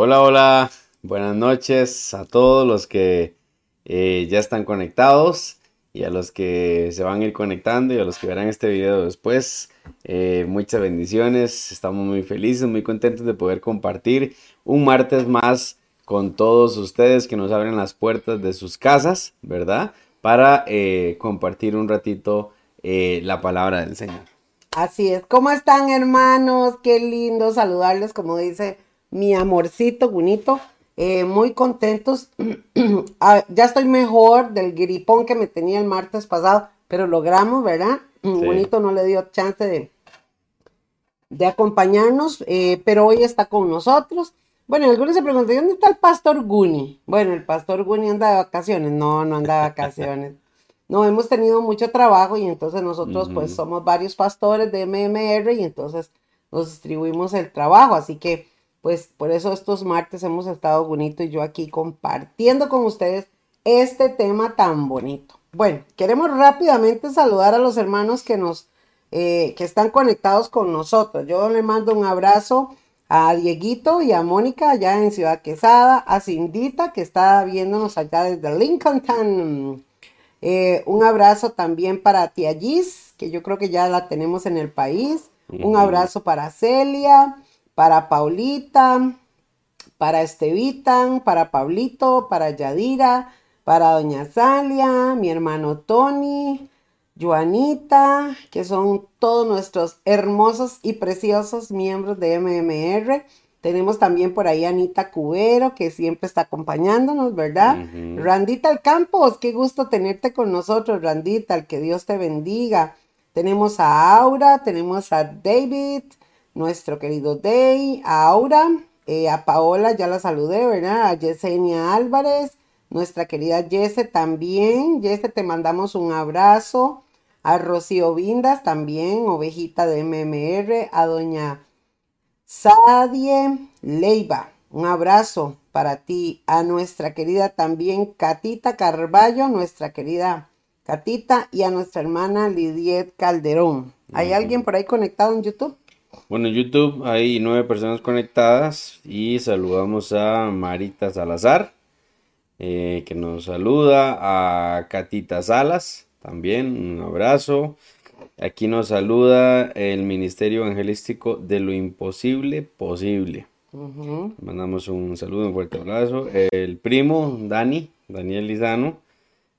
Hola, hola, buenas noches a todos los que eh, ya están conectados y a los que se van a ir conectando y a los que verán este video después. Eh, muchas bendiciones, estamos muy felices, muy contentos de poder compartir un martes más con todos ustedes que nos abren las puertas de sus casas, ¿verdad? Para eh, compartir un ratito la palabra del Señor. Así es, ¿cómo están hermanos? Qué lindo saludarles, como dice mi amorcito bonito. Eh, muy contentos. Ah, ya estoy mejor del gripón que me tenía el martes pasado, pero logramos, ¿verdad? Bonito no le dio chance de, de acompañarnos, eh, pero hoy está con nosotros. Bueno, algunos se preguntan, ¿dónde está el pastor Guni? Bueno, el pastor Guni anda de vacaciones. No, no anda de vacaciones. no, hemos tenido mucho trabajo y entonces nosotros pues somos varios pastores de MMR y entonces nos distribuimos el trabajo. Así que pues por eso estos martes hemos estado bonito y yo aquí compartiendo con ustedes este tema tan bonito. Bueno, queremos rápidamente saludar a los hermanos que nos eh, que están conectados con nosotros. Yo le mando un abrazo a Dieguito y a Mónica allá en Ciudad Quesada, a Cindita que está viéndonos allá desde Lincoln. Eh, un abrazo también para Tia Gis, que yo creo que ya la tenemos en el país. Un abrazo para Celia para Paulita, para Estevita, para Pablito, para Yadira, para Doña Salia, mi hermano Tony, Joanita, que son todos nuestros hermosos y preciosos miembros de MMR. Tenemos también por ahí a Anita Cubero, que siempre está acompañándonos, ¿verdad? Randita Campos, qué gusto tenerte con nosotros, Randita, que Dios te bendiga. Tenemos a Aura, tenemos a David, nuestro querido Day, a Aura, eh, a Paola, ya la saludé, ¿verdad? A Yesenia Álvarez, nuestra querida Yese también. Yese, te mandamos un abrazo. A Rocío Vindas también, ovejita de MMR. A doña Sadie Leiva, un abrazo para ti. A nuestra querida también Catita Carballo, nuestra querida Catita. Y a nuestra hermana Lidiet Calderón. ¿Hay alguien por ahí conectado en YouTube? Bueno, en YouTube hay nueve personas conectadas y saludamos a Marita Salazar, eh, que nos saluda, a Catita Salas, también un abrazo. Aquí nos saluda el Ministerio Evangelístico de lo Imposible Posible. mandamos un saludo, un fuerte abrazo. El primo Dani, Daniel Lizano,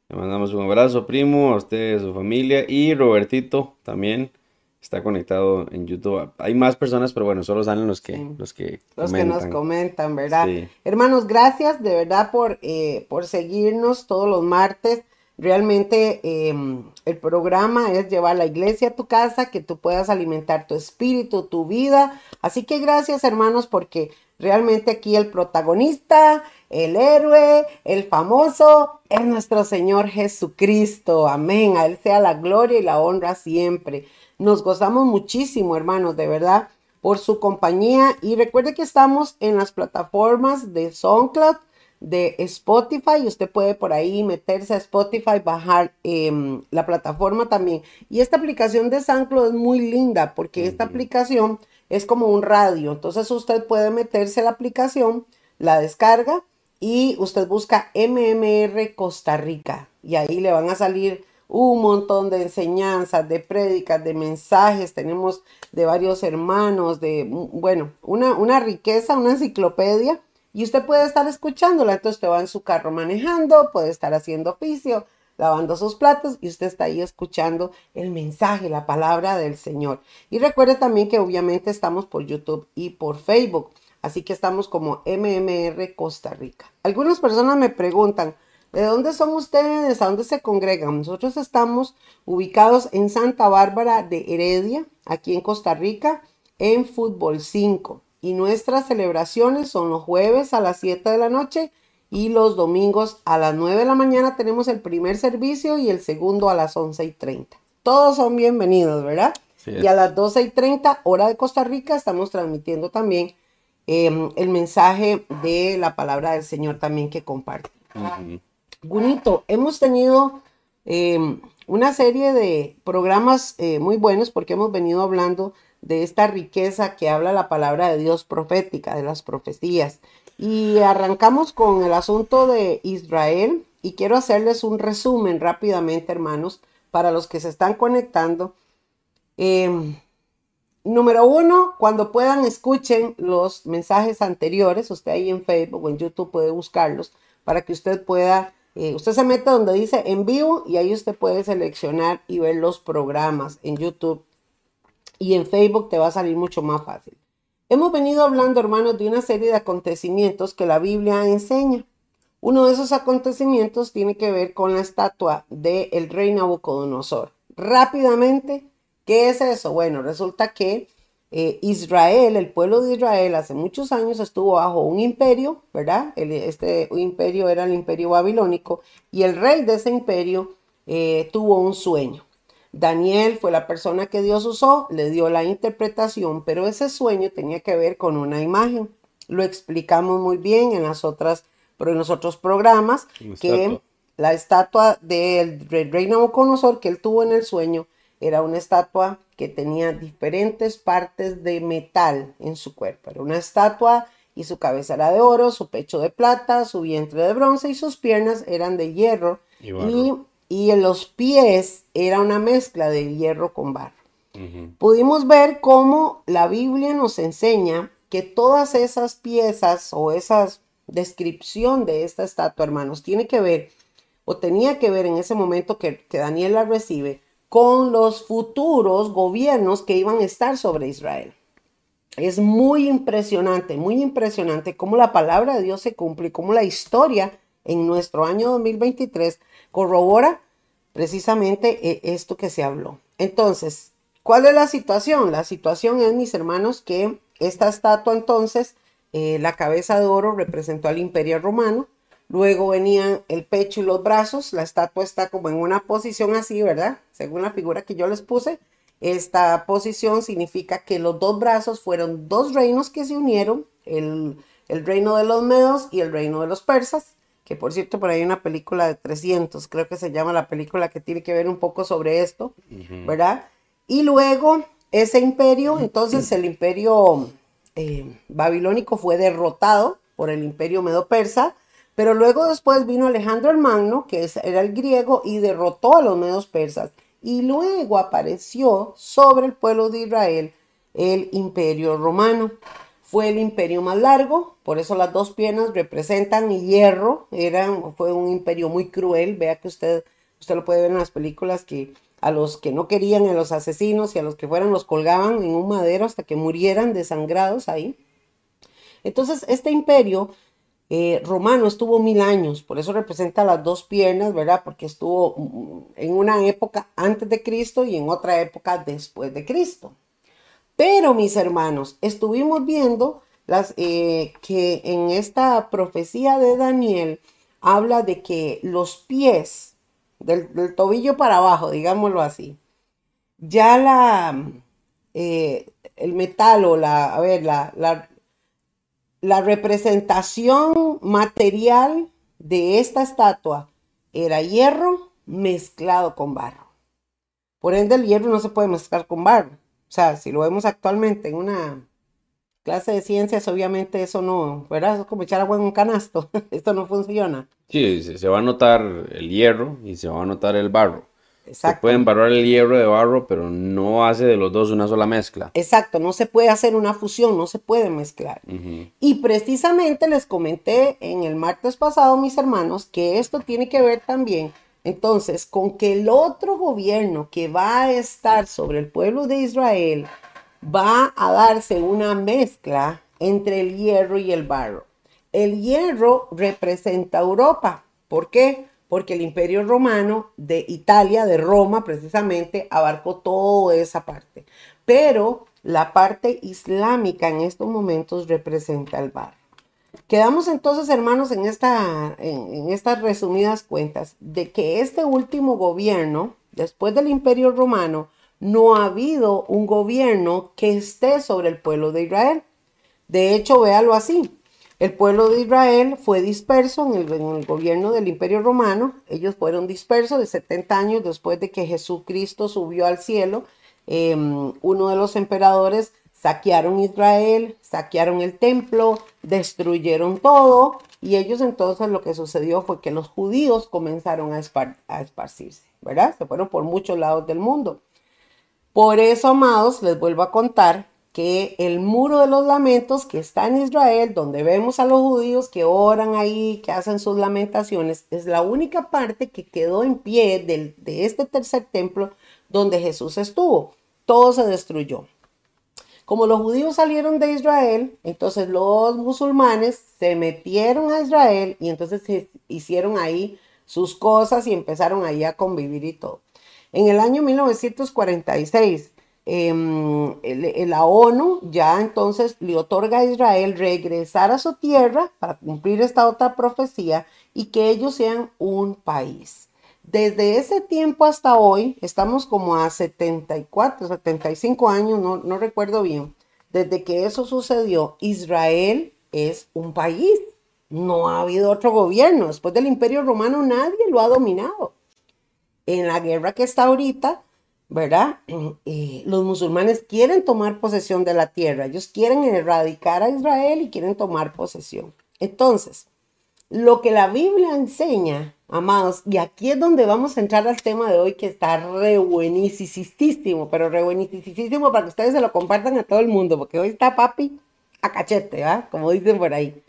le mandamos un abrazo, primo, a usted, a su familia y Robertito también está conectado en YouTube. Hay más personas, pero bueno, solo salen los que, los que los que nos comentan, ¿verdad? Hermanos, gracias de verdad por, eh, por seguirnos todos los martes. Realmente em, el programa es llevar la iglesia a tu casa, que tú puedas alimentar tu espíritu, tu vida. Así que gracias hermanos porque realmente aquí el protagonista, el héroe, el famoso es nuestro Señor Jesucristo. Amén. A Él sea la gloria y la honra siempre. Nos gozamos muchísimo, hermanos, de verdad, por su compañía. Y recuerde que estamos en las plataformas de SoundCloud, de Spotify. Usted puede por ahí meterse a Spotify, bajar em, la plataforma también. Y esta aplicación de SoundCloud es muy linda porque esta aplicación es como un radio. Entonces usted puede meterse a la aplicación, la descarga y usted busca MMR Costa Rica. Y ahí le van a salir un montón de enseñanzas, de prédicas, de mensajes, tenemos de varios hermanos, de, bueno, una, una riqueza, una enciclopedia, y usted puede estar escuchándola, entonces usted va en su carro manejando, puede estar haciendo oficio, lavando sus platos y usted está ahí escuchando el mensaje, la palabra del Señor. Y recuerde también que obviamente estamos por YouTube y por Facebook, así que estamos como MMR Costa Rica. Algunas personas me preguntan, ¿De dónde son ustedes? ¿A dónde se congregan? Nosotros estamos ubicados en Santa Bárbara de Heredia, aquí en Costa Rica, en Fútbol 5. Y nuestras celebraciones son los jueves a las 7 de la noche y los domingos a las 9 de la mañana tenemos el primer servicio y el segundo a las 11 y 30. Todos son bienvenidos, ¿verdad? y a las 12 y 30, hora de Costa Rica, estamos transmitiendo también em, el mensaje de la palabra del Señor también que comparte. Gunito, hemos tenido em, una serie de programas eh, muy buenos porque hemos venido hablando de esta riqueza que habla la palabra de Dios profética, de las profecías. Y arrancamos con el asunto de Israel y quiero hacerles un resumen rápidamente, hermanos, para los que se están conectando. Em, número uno, cuando puedan escuchen los mensajes anteriores, usted ahí en Facebook o en YouTube puede buscarlos para que usted pueda, eh, usted se mete donde dice en vivo y ahí usted puede seleccionar y ver los programas en YouTube y en Facebook te va a salir mucho más fácil. Hemos venido hablando, hermanos, de una serie de acontecimientos que la Biblia enseña. Uno de esos acontecimientos tiene que ver con la estatua del rey Nabucodonosor. Rápidamente, ¿qué es eso? Bueno, resulta que eh, Israel, el pueblo de Israel, hace muchos años estuvo bajo un imperio, ¿verdad? este imperio era el imperio babilónico y el rey de ese imperio eh, tuvo un sueño. Daniel fue la persona que Dios usó, le dio la interpretación, pero ese sueño tenía que ver con una imagen. Lo explicamos muy bien en las otras, pero en los otros programas, que la estatua del rey Nabucodonosor que él tuvo en el sueño era una estatua que tenía diferentes partes de metal en su cuerpo. Era una estatua y su cabeza era de oro, su pecho de plata, su vientre de bronce y sus piernas eran de hierro. Y, y en los pies era una mezcla de hierro con barro. Pudimos ver cómo la Biblia nos enseña que todas esas piezas o esa descripción de esta estatua, hermanos, tiene que ver o tenía que ver en ese momento que, que Daniel la recibe con los futuros gobiernos que iban a estar sobre Israel. Es muy impresionante, muy impresionante cómo la palabra de Dios se cumple cómo la historia en nuestro año 2023 corrobora precisamente eh, esto que se habló. Entonces, ¿cuál es la situación? La situación es, mis hermanos, que esta estatua entonces, eh, la cabeza de oro representó al imperio romano, luego venían el pecho y los brazos, la estatua está como en una posición así, ¿verdad? Según la figura que yo les puse, esta posición significa que los dos brazos fueron dos reinos que se unieron, el, el reino de los medos y el reino de los persas que por cierto por ahí hay una película de 300, creo que se llama la película que tiene que ver un poco sobre esto, ¿verdad? Y luego ese imperio, entonces el imperio eh, babilónico fue derrotado por el imperio medo-persa, pero luego después vino Alejandro el Magno, que era el griego, y derrotó a los medos persas. Y luego apareció sobre el pueblo de Israel el imperio romano. Fue el imperio más largo, por eso las dos piernas representan hierro. Eran, fue un imperio muy cruel. Vea que usted, usted lo puede ver en las películas que a los que no querían, a los asesinos y a los que fueran los colgaban en un madero hasta que murieran desangrados ahí. Entonces, este imperio eh, romano estuvo mil años, por eso representa las dos piernas, ¿verdad? Porque estuvo mm, en una época antes de Cristo y en otra época después de Cristo. Pero mis hermanos, estuvimos viendo las, eh, que en esta profecía de Daniel habla de que los pies, del, tobillo para abajo, digámoslo así, ya la, eh, el metal o la, a ver, la, la representación material de esta estatua era hierro mezclado con barro. Por ende, el hierro no se puede mezclar con barro. O sea, si lo vemos actualmente en una clase de ciencias, obviamente eso no, ¿verdad? Es como echar agua en un canasto. Esto no funciona. Sí, se va a notar el hierro y se va a notar el barro. Se pueden barrar el hierro de barro, pero no hace de los dos una sola mezcla. Exacto, no se puede hacer una fusión, no se puede mezclar. Y precisamente les comenté en el martes pasado, mis hermanos, que esto tiene que ver también entonces, con que el otro gobierno que va a estar sobre el pueblo de Israel va a darse una mezcla entre el hierro y el barro. El hierro representa Europa. ¿Por qué? Porque el imperio romano de Italia, de Roma precisamente, abarcó toda esa parte. Pero la parte islámica en estos momentos representa el barro. Quedamos entonces, hermanos, en, en, estas resumidas cuentas de que este último gobierno, después del imperio romano, no ha habido un gobierno que esté sobre el pueblo de Israel. De hecho, véalo así. El pueblo de Israel fue disperso en el, gobierno del imperio romano. Ellos fueron dispersos de 70 años después de que Jesucristo subió al cielo em, uno de los emperadores saquearon Israel, saquearon el templo, destruyeron todo y ellos entonces lo que sucedió fue que los judíos comenzaron a, a esparcirse, ¿verdad? Se fueron por muchos lados del mundo. Por eso, amados, les vuelvo a contar que el muro de los lamentos que está en Israel, donde vemos a los judíos que oran ahí, que hacen sus lamentaciones, es la única parte que quedó en pie de este tercer templo donde Jesús estuvo. Todo se destruyó. Como los judíos salieron de Israel, entonces los musulmanes se metieron a Israel y entonces hicieron ahí sus cosas y empezaron ahí a convivir y todo. En el año 1946, Em, la ONU ya entonces le otorga a Israel regresar a su tierra para cumplir esta otra profecía y que ellos sean un país. Desde ese tiempo hasta hoy, estamos como a 74, 75 años, no, no recuerdo bien, desde que eso sucedió, Israel es un país. No ha habido otro gobierno. Después del Imperio Romano nadie lo ha dominado. En la guerra que está ahorita, ¿verdad? Eh, los musulmanes quieren tomar posesión de la tierra, ellos quieren erradicar a Israel y quieren tomar posesión. Entonces, lo que la Biblia enseña, amados, y aquí es donde vamos a entrar al tema de hoy que está re buenísimo, pero re buenísimo para que ustedes se lo compartan a todo el mundo, porque hoy está papi a cachete, ¿verdad? Como dicen por ahí.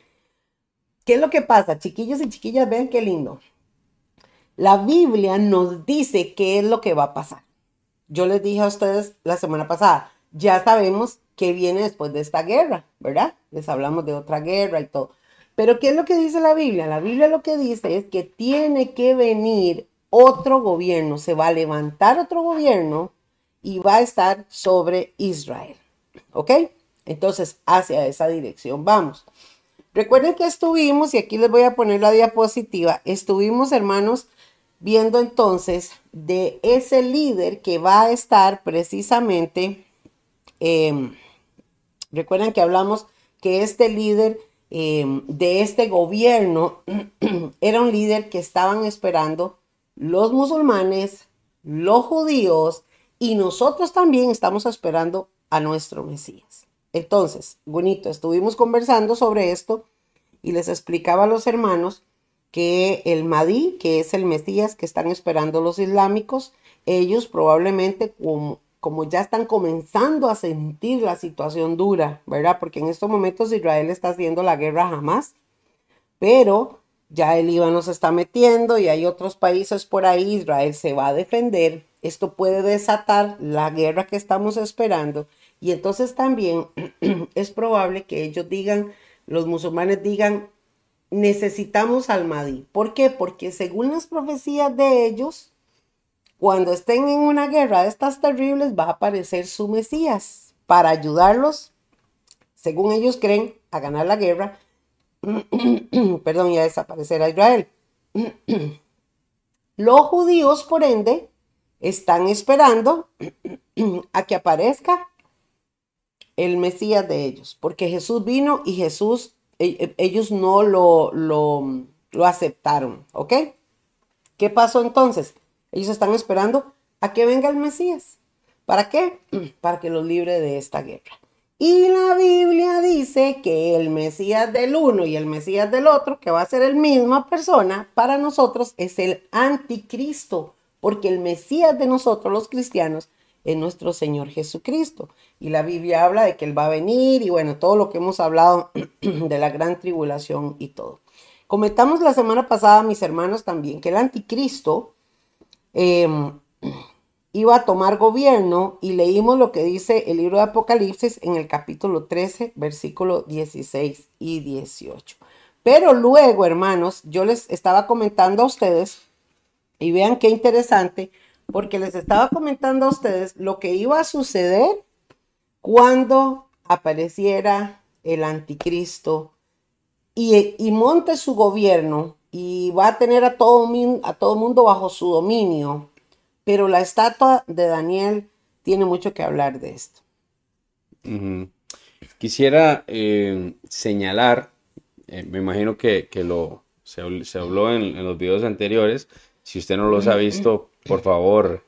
¿Qué es lo que pasa? Chiquillos y chiquillas, vean qué lindo. La Biblia nos dice qué es lo que va a pasar. Yo les dije a ustedes la semana pasada, ya sabemos qué viene después de esta guerra, ¿verdad? Les hablamos de otra guerra y todo. Pero ¿qué es lo que dice la Biblia? La Biblia lo que dice es que tiene que venir otro gobierno, se va a levantar otro gobierno y va a estar sobre Israel. ¿Ok? Entonces, hacia esa dirección vamos. Recuerden que estuvimos, y aquí les voy a poner la diapositiva, estuvimos, hermanos, viendo entonces de ese líder que va a estar precisamente, em, recuerden que hablamos que este líder em, de este gobierno era un líder que estaban esperando los musulmanes, los judíos y nosotros también estamos esperando a nuestro Mesías. Entonces, bonito, estuvimos conversando sobre esto y les explicaba a los hermanos que el Mahdi, que es el Mesías que están esperando los islámicos, ellos probablemente como, como ya están comenzando a sentir la situación dura, ¿verdad? Porque en estos momentos Israel está haciendo la guerra jamás, pero ya el Líbano se está metiendo y hay otros países por ahí, Israel se va a defender, esto puede desatar la guerra que estamos esperando y entonces también es probable que ellos digan, los musulmanes digan, necesitamos al Mahdi. ¿Por qué? Porque según las profecías de ellos, cuando estén en una guerra de estas terribles, va a aparecer su Mesías para ayudarlos, según ellos creen, a ganar la guerra, perdón, y a desaparecer a Israel. Los judíos, por ende, están esperando a que aparezca el Mesías de ellos, porque Jesús vino y Jesús ellos no lo, lo, lo aceptaron, ¿ok? ¿Qué pasó entonces? Ellos están esperando a que venga el Mesías. ¿Para qué? Para que los libre de esta guerra. Y la Biblia dice que el Mesías del uno y el Mesías del otro, que va a ser el misma persona, para nosotros es el anticristo, porque el Mesías de nosotros los cristianos en nuestro Señor Jesucristo. Y la Biblia habla de que Él va a venir y bueno, todo lo que hemos hablado de la gran tribulación y todo. Comentamos la semana pasada, mis hermanos, también que el anticristo em, iba a tomar gobierno y leímos lo que dice el libro de Apocalipsis en el capítulo 13, versículo 16 y 18. Pero luego, hermanos, yo les estaba comentando a ustedes y vean qué interesante porque les estaba comentando a ustedes lo que iba a suceder cuando apareciera el anticristo y, monte su gobierno y va a tener a todo, a todo mundo bajo su dominio. Pero la estatua de Daniel tiene mucho que hablar de esto. Quisiera eh, señalar, eh, me imagino que, lo se, habló en, en, los videos anteriores, si usted no los ha visto, por favor,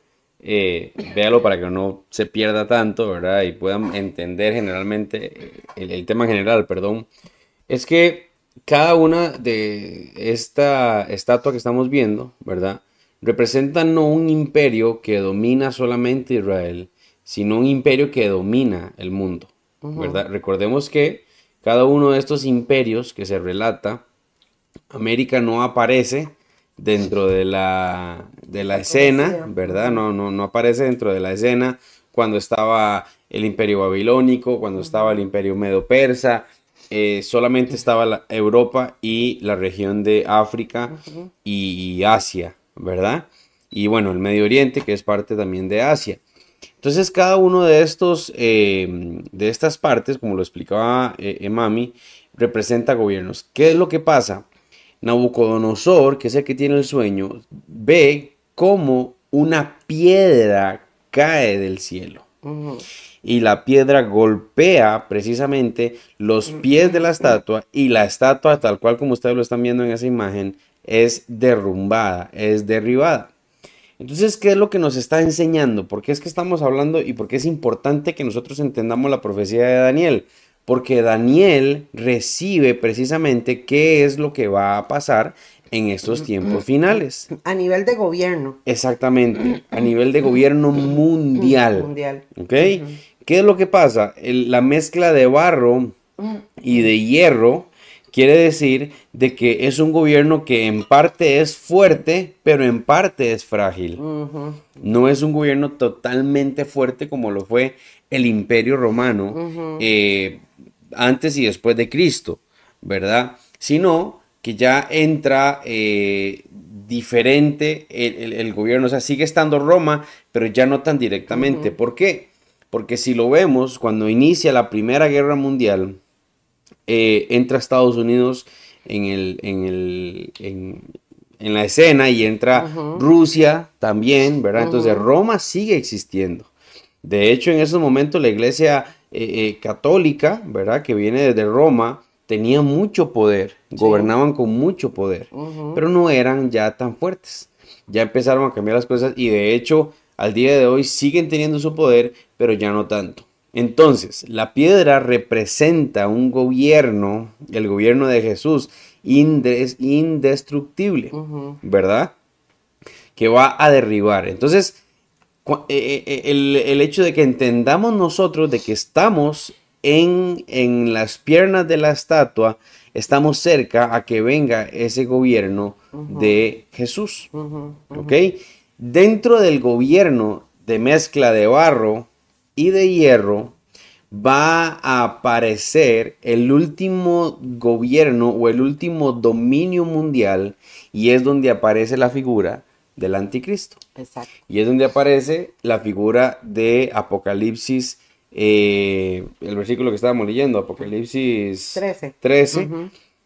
eh, véalo para que no se pierda tanto, ¿verdad? Y puedan entender generalmente el, tema general, perdón. Es que cada una de esta estatua que estamos viendo, ¿verdad? Representa no un imperio que domina solamente Israel, sino un imperio que domina el mundo, ¿verdad? Recordemos que cada uno de estos imperios que se relata, América no aparece dentro de la, de la escena, ¿verdad? No, no, no aparece dentro de la escena cuando estaba el imperio babilónico, cuando estaba el imperio medo-persa, eh, solamente estaba la Europa y la región de África y, Asia, ¿verdad? Y bueno, el Medio Oriente, que es parte también de Asia. Entonces, cada uno de estos, eh, de estas partes, como lo explicaba eh, Emami, representa gobiernos. ¿Qué es lo que pasa? Nabucodonosor, que es el que tiene el sueño, ve cómo una piedra cae del cielo. Y la piedra golpea precisamente los pies de la estatua y la estatua, tal cual como ustedes lo están viendo en esa imagen, es derrumbada, es derribada. Entonces, ¿qué es lo que nos está enseñando? ¿Por qué es que estamos hablando y por qué es importante que nosotros entendamos la profecía de Daniel? Porque Daniel recibe precisamente qué es lo que va a pasar en estos tiempos finales. A nivel de gobierno. Exactamente, a nivel de gobierno mundial. Mundial. ¿Ok? ¿Qué es lo que pasa? la mezcla de barro y de hierro quiere decir de que es un gobierno que en parte es fuerte, pero en parte es frágil. No es un gobierno totalmente fuerte como lo fue el imperio romano antes y después de Cristo, ¿verdad? Sino que ya entra eh, diferente el, gobierno, o sea, sigue estando Roma, pero ya no tan directamente. ¿Por qué? Porque si lo vemos, cuando inicia la Primera Guerra Mundial, eh, entra Estados Unidos en, el, en, el, en, la escena y entra Rusia también, ¿verdad? Entonces Roma sigue existiendo. De hecho, en esos momentos la iglesia eh, eh, católica, ¿verdad? Que viene desde Roma, tenía mucho poder, gobernaban con mucho poder, pero no eran ya tan fuertes. Ya empezaron a cambiar las cosas y de hecho al día de hoy siguen teniendo su poder, pero ya no tanto. Entonces, la piedra representa un gobierno, el gobierno de Jesús, indestructible, ¿verdad? Que va a derribar. Entonces, eh, eh, eh, el, hecho de que entendamos nosotros de que estamos en, las piernas de la estatua, estamos cerca a que venga ese gobierno de Jesús. ¿Ok? Dentro del gobierno de mezcla de barro y de hierro, va a aparecer el último gobierno o el último dominio mundial y es donde aparece la figura del anticristo. Exacto. Y es donde aparece la figura de Apocalipsis, eh, el versículo que estábamos leyendo, Apocalipsis 13, 13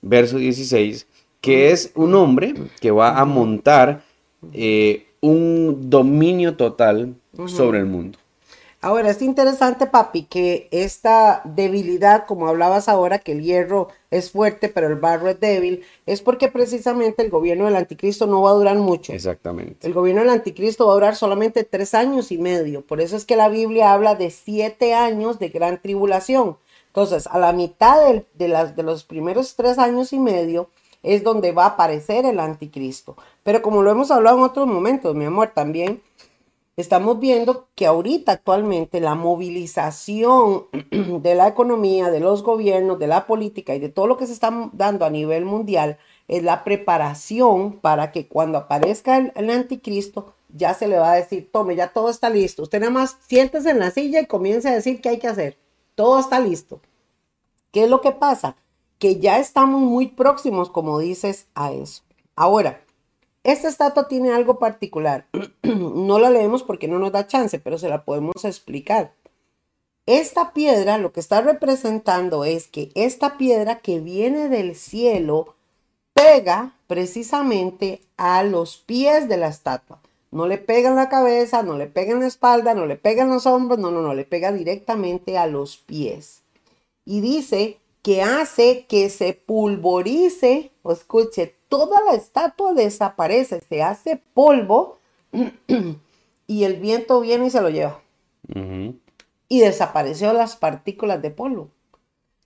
verso 16, que es un hombre que va a montar eh, un dominio total sobre el mundo. Ahora, es interesante, papi, que esta debilidad, como hablabas ahora, que el hierro es fuerte, pero el barro es débil, es porque precisamente el gobierno del anticristo no va a durar mucho. Exactamente. El gobierno del anticristo va a durar solamente tres años y medio. Por eso es que la Biblia habla de siete años de gran tribulación. Entonces, a la mitad de, de los primeros tres años y medio es donde va a aparecer el anticristo. Pero como lo hemos hablado en otros momentos, mi amor, también estamos viendo que ahorita actualmente la movilización de la economía, de los gobiernos, de la política y de todo lo que se está dando a nivel mundial es la preparación para que cuando aparezca el, anticristo ya se le va a decir, tome, ya todo está listo. Usted nada más siéntese en la silla y comience a decir qué hay que hacer. Todo está listo. ¿Qué es lo que pasa? Que ya estamos muy próximos, como dices, a eso. Ahora, esta estatua tiene algo particular. no la leemos porque no nos da chance, pero se la podemos explicar. Esta piedra lo que está representando es que esta piedra que viene del cielo pega precisamente a los pies de la estatua. No le pega en la cabeza, no le pega en la espalda, no le pega en los hombros, no, no, no, le pega directamente a los pies. Y dice que hace que se pulvorice, o escuche, toda la estatua desaparece, se hace polvo y el viento viene y se lo lleva. Y desapareció las partículas de polvo.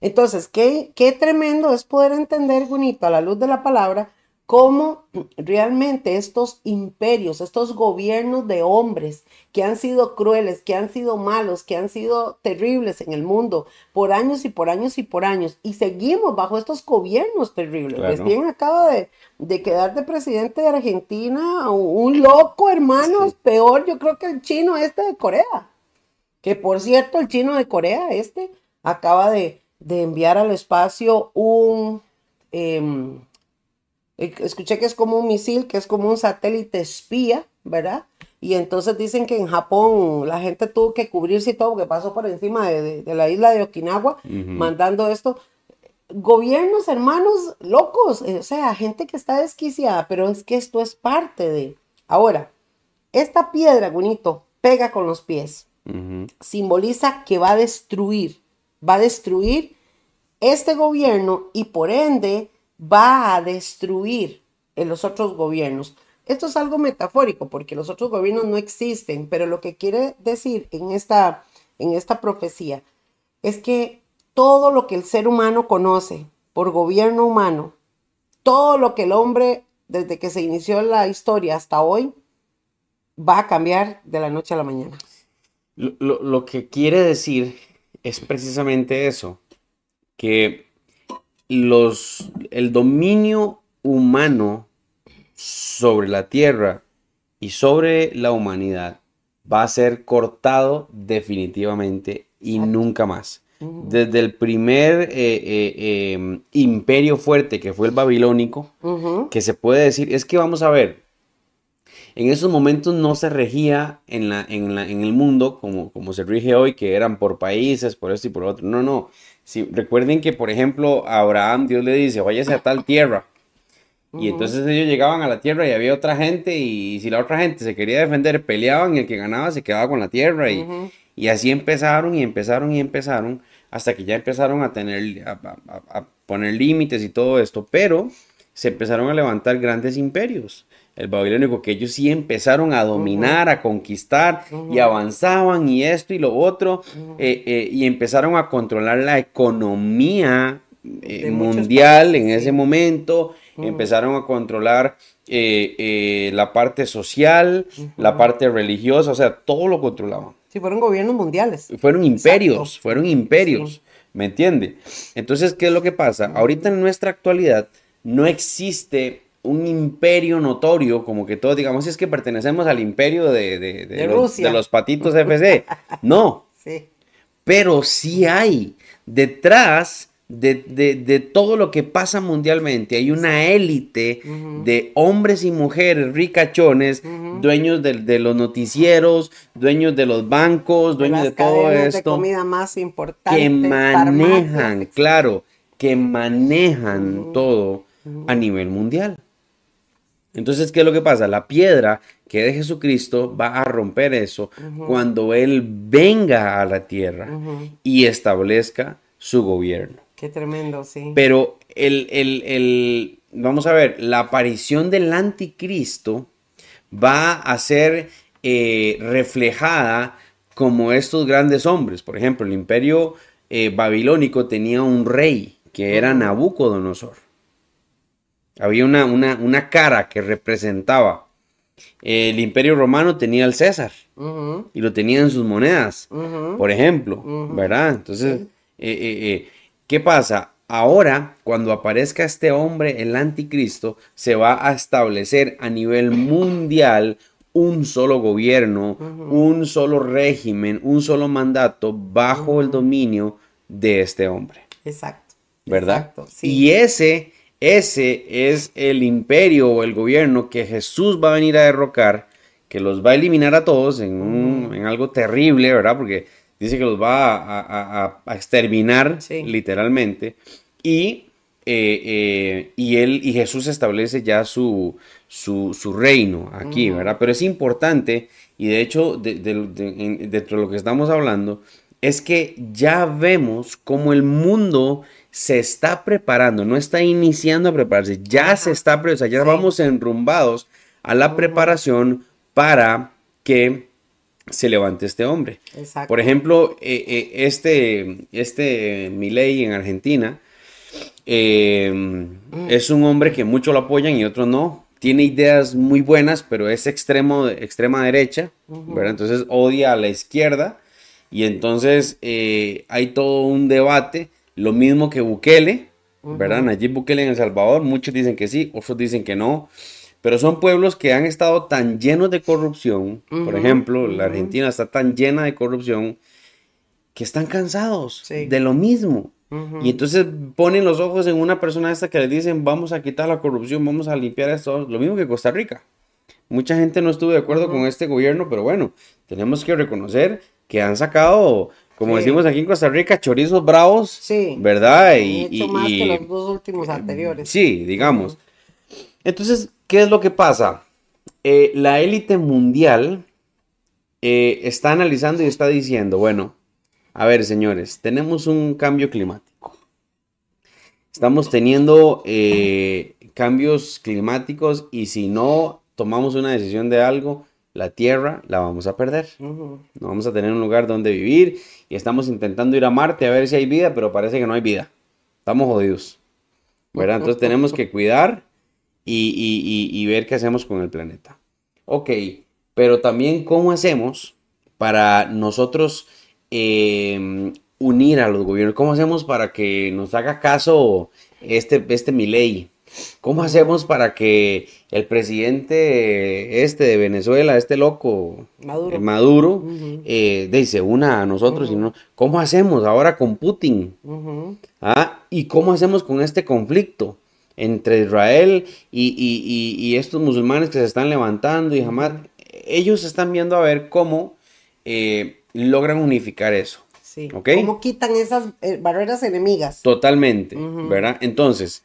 Entonces, qué, qué tremendo es poder entender, bonito, a la luz de la palabra, cómo realmente estos imperios, estos gobiernos de hombres que han sido crueles, que han sido malos, que han sido terribles en el mundo por años y por años y por años, y seguimos bajo estos gobiernos terribles. Recién acaba de, quedar de presidente de Argentina un loco, hermanos, peor yo creo que el chino este de Corea. Que por cierto, el chino de Corea este acaba de, enviar al espacio un... Em, eh, escuché que es como un misil, que es como un satélite espía, ¿verdad? Y entonces dicen que en Japón la gente tuvo que cubrirse y todo, porque pasó por encima de, la isla de Okinawa, mandando esto. Gobiernos, hermanos, locos, eh, o sea, gente que está desquiciada, pero es que esto es parte de... Ahora, esta piedra, bonito, pega con los pies. Simboliza que va a destruir, va a destruir este gobierno y por ende va a destruir en los otros gobiernos. Esto es algo metafórico porque los otros gobiernos no existen, pero lo que quiere decir en esta, en esta profecía es que todo lo que el ser humano conoce por gobierno humano, todo lo que el hombre desde que se inició la historia hasta hoy, va a cambiar de la noche a la mañana. Lo, lo que quiere decir es precisamente eso, que los, el dominio humano sobre la tierra y sobre la humanidad va a ser cortado definitivamente y nunca más. Desde el primer eh, eh, em, imperio fuerte que fue el babilónico, que se puede decir, es que vamos a ver, en esos momentos no se regía en, la, en, en el mundo como, como se rige hoy, que eran por países, por esto y por otro. No, no recuerden que, por ejemplo, a Abraham Dios le dice, váyase a tal tierra. Y entonces ellos llegaban a la tierra y había otra gente y si la otra gente se quería defender, peleaban y el que ganaba se quedaba con la tierra. Y, y así empezaron y empezaron y empezaron hasta que ya empezaron a tener, a poner límites y todo esto. Pero se empezaron a levantar grandes imperios el babilónico, que ellos sí empezaron a dominar, a conquistar y avanzaban y esto y lo otro, eh, eh, y empezaron a controlar la economía eh, mundial en ese momento, empezaron a controlar la parte social, la parte religiosa, o sea, todo lo controlaban. Sí, fueron gobiernos mundiales. Fueron imperios, fueron imperios, ¿me entiende? Entonces, ¿qué es lo que pasa? Ahorita en nuestra actualidad no existe un imperio notorio, como que todos digamos, es que pertenecemos al imperio de, de, los, patitos FC. No. Sí. Pero sí hay detrás de, todo lo que pasa mundialmente. Hay una élite de hombres y mujeres ricachones, dueños de, los noticieros, dueños de los bancos, dueños de, todo esto. comida más importante. Que manejan, claro, que manejan todo a nivel mundial. Entonces, ¿qué es lo que pasa? La piedra que de Jesucristo va a romper eso cuando Él venga a la tierra y establezca su gobierno. Qué tremendo, sí. Pero el, el, vamos a ver, la aparición del anticristo va a ser eh, reflejada como estos grandes hombres. Por ejemplo, el imperio eh, babilónico tenía un rey que era Nabucodonosor. Había una, una, cara que representaba. El imperio romano tenía al César y lo tenía en sus monedas, por ejemplo, ¿verdad? Entonces, eh, eh, eh, ¿qué pasa? Ahora, cuando aparezca este hombre, el anticristo, se va a establecer a nivel mundial un solo gobierno, un solo régimen, un solo mandato bajo el dominio de este hombre. Exacto. ¿Verdad? Y ese ese es el imperio o el gobierno que Jesús va a venir a derrocar, que los va a eliminar a todos en, algo terrible, ¿verdad? Porque dice que los va a, exterminar literalmente. Y, eh, eh, y, él, y Jesús establece ya su, su, reino aquí, ¿verdad? Pero es importante, y de hecho, dentro de lo que estamos hablando, es que ya vemos cómo el mundo se está preparando, no está iniciando a prepararse, ya se está, o sea, ya vamos enrumbados a la preparación para que se levante este hombre. Exacto. Por ejemplo, eh, eh, este, este Milei en Argentina eh, es un hombre que muchos lo apoyan y otros no. Tiene ideas muy buenas, pero es extremo, extrema derecha, ¿verdad? Entonces odia a la izquierda y entonces eh, hay todo un debate, lo mismo que Bukele, ¿verdad? Nayib Bukele en El Salvador, muchos dicen que sí, otros dicen que no. Pero son pueblos que han estado tan llenos de corrupción. Por ejemplo, la Argentina está tan llena de corrupción que están cansados Sí. de lo mismo. Y entonces ponen los ojos en una persona esta que le dicen vamos a quitar la corrupción, vamos a limpiar esto. Lo mismo que Costa Rica. Mucha gente no estuvo de acuerdo con este gobierno, pero bueno, tenemos que reconocer que han sacado, como Sí. decimos aquí en Costa Rica, chorizos bravos, Sí. ¿verdad? Y, hecho y- más y- que los dos últimos anteriores. Sí, digamos. Entonces, ¿qué es lo que pasa? Eh, la élite mundial eh, está analizando y está diciendo, bueno, a ver, señores, tenemos un cambio climático. Estamos teniendo eh, cambios climáticos y si no tomamos una decisión de algo, la Tierra la vamos a perder. No vamos a tener un lugar donde vivir y estamos intentando ir a Marte a ver si hay vida, pero parece que no hay vida. Estamos jodidos. ¿Verdad? Entonces tenemos que cuidar y, y- y- y ver qué hacemos con el planeta. Ok, pero también cómo hacemos para nosotros eh, unir a los gobiernos. ¿Cómo hacemos para que nos haga caso este, este Milei? ¿Cómo hacemos para que el presidente este de Venezuela, este loco, Maduro. eh, Maduro, Ujú. eh, de, se una a nosotros? y no, ¿Cómo hacemos ahora con Putin? Ujú. ¿Ah? ¿Y cómo hacemos con este conflicto entre Israel y, y- y- y estos musulmanes que se están levantando y jamás? Ellos están viendo a ver cómo eh, logran unificar eso. Sí. ¿Ok? ¿Cómo quitan esas eh, barreras enemigas? Totalmente. ¿verdad? Entonces,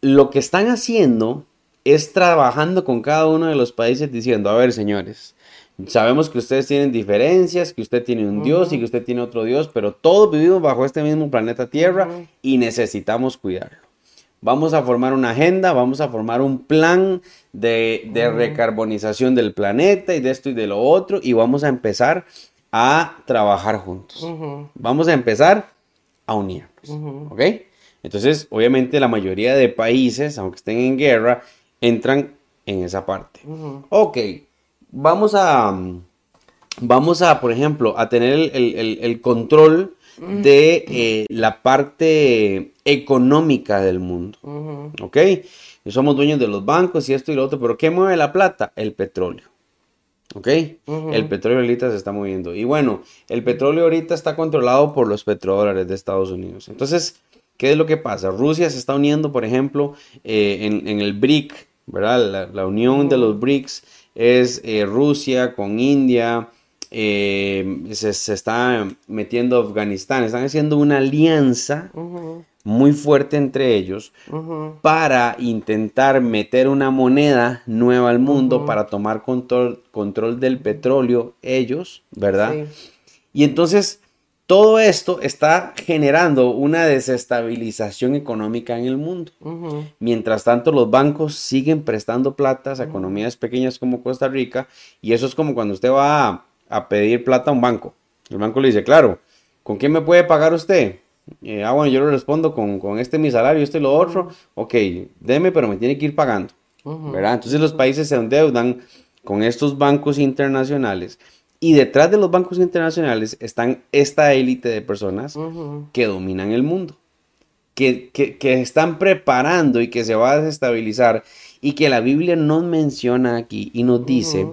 lo que están haciendo es trabajando con cada uno de los países diciendo, a ver, señores, sabemos que ustedes tienen diferencias, que usted tiene un Dios y que usted tiene otro Dios, pero todos vivimos bajo este mismo planeta Tierra y necesitamos cuidarlo. Vamos a formar una agenda, vamos a formar un plan de, de recarbonización del planeta y de esto y de lo otro y vamos a empezar a trabajar juntos. Vamos a empezar a unirnos. Ujú. ¿Ok? Entonces, obviamente la mayoría de países, aunque estén en guerra, entran en esa parte. Ujú. Ok, vamos a, vamos a, por ejemplo, a tener el, el- el- el control de eh, la parte económica del mundo. Ujú. ¿Ok? Y somos dueños de los bancos y esto y lo otro, pero ¿qué mueve la plata? El petróleo. ¿Ok? El petróleo ahorita se está moviendo. Y bueno, el petróleo ahorita está controlado por los petrodólares de Estados Unidos. Entonces, ¿qué es lo que pasa? Rusia se está uniendo, por ejemplo, eh, en, en el BRIC, ¿verdad? La, la unión de los BRICS es eh, Rusia con India, eh, se, se está metiendo Afganistán, están haciendo una alianza muy fuerte entre ellos para intentar meter una moneda nueva al mundo para tomar control, control del petróleo ellos, ¿verdad? Sí. Y entonces todo esto está generando una desestabilización económica en el mundo. Mientras tanto, los bancos siguen prestando platas a economías pequeñas como Costa Rica y eso es como cuando usted va a, a pedir plata a un banco. El banco le dice, claro, ¿con qué me puede pagar usted? Eh, ah, bueno, yo le respondo con, con este mi salario, este y lo otro. Ok, deme, pero me tiene que ir pagando. ¿verdad? Entonces los países se endeudan con estos bancos internacionales y detrás de los bancos internacionales están esta élite de personas que dominan el mundo, que, que, que están preparando y que se va a desestabilizar y que la Biblia nos menciona aquí y nos dice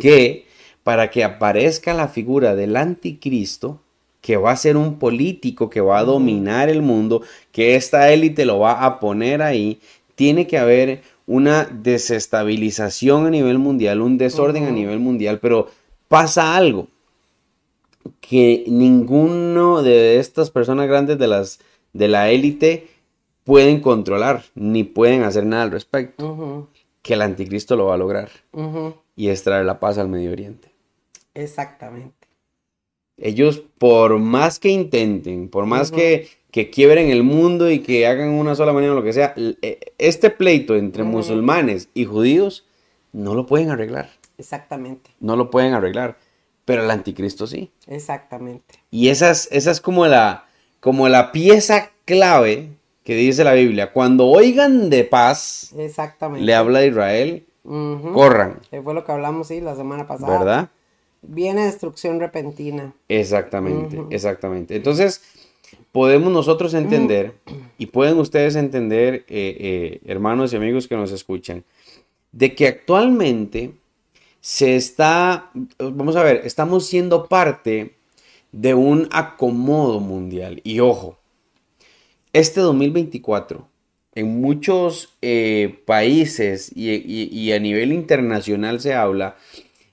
que para que aparezca la figura del anticristo, que va a ser un político que va a dominar el mundo, que esta élite lo va a poner ahí, tiene que haber una desestabilización a nivel mundial, un desorden a nivel mundial, pero pasa algo que ninguno de estas personas grandes de las de la élite pueden controlar ni pueden hacer nada al respecto, que el anticristo lo va a lograr y es traer la paz al Medio Oriente. Exactamente. Ellos, por más que intenten, por más que, que quiebren el mundo y que hagan una sola manera o lo que sea, eh, este pleito entre musulmanes y judíos no lo pueden arreglar. Exactamente. No lo pueden arreglar. pero el anticristo sí. Exactamente. Y esa es, esa es como, la, como la pieza clave que dice la Biblia. Cuando oigan de paz, Exactamente. le habla a Israel, corran, Que fue lo que hablamos, sí, la semana pasada. ¿verdad? Viene destrucción repentina. Exactamente, exactamente. Entonces, podemos nosotros entender, y pueden ustedes entender, eh, eh, hermanos y amigos que nos escuchan, de que actualmente se está, vamos a ver, estamos siendo parte de un acomodo mundial. Y ojo, este 2024, en muchos eh, países y, y- y a nivel internacional se habla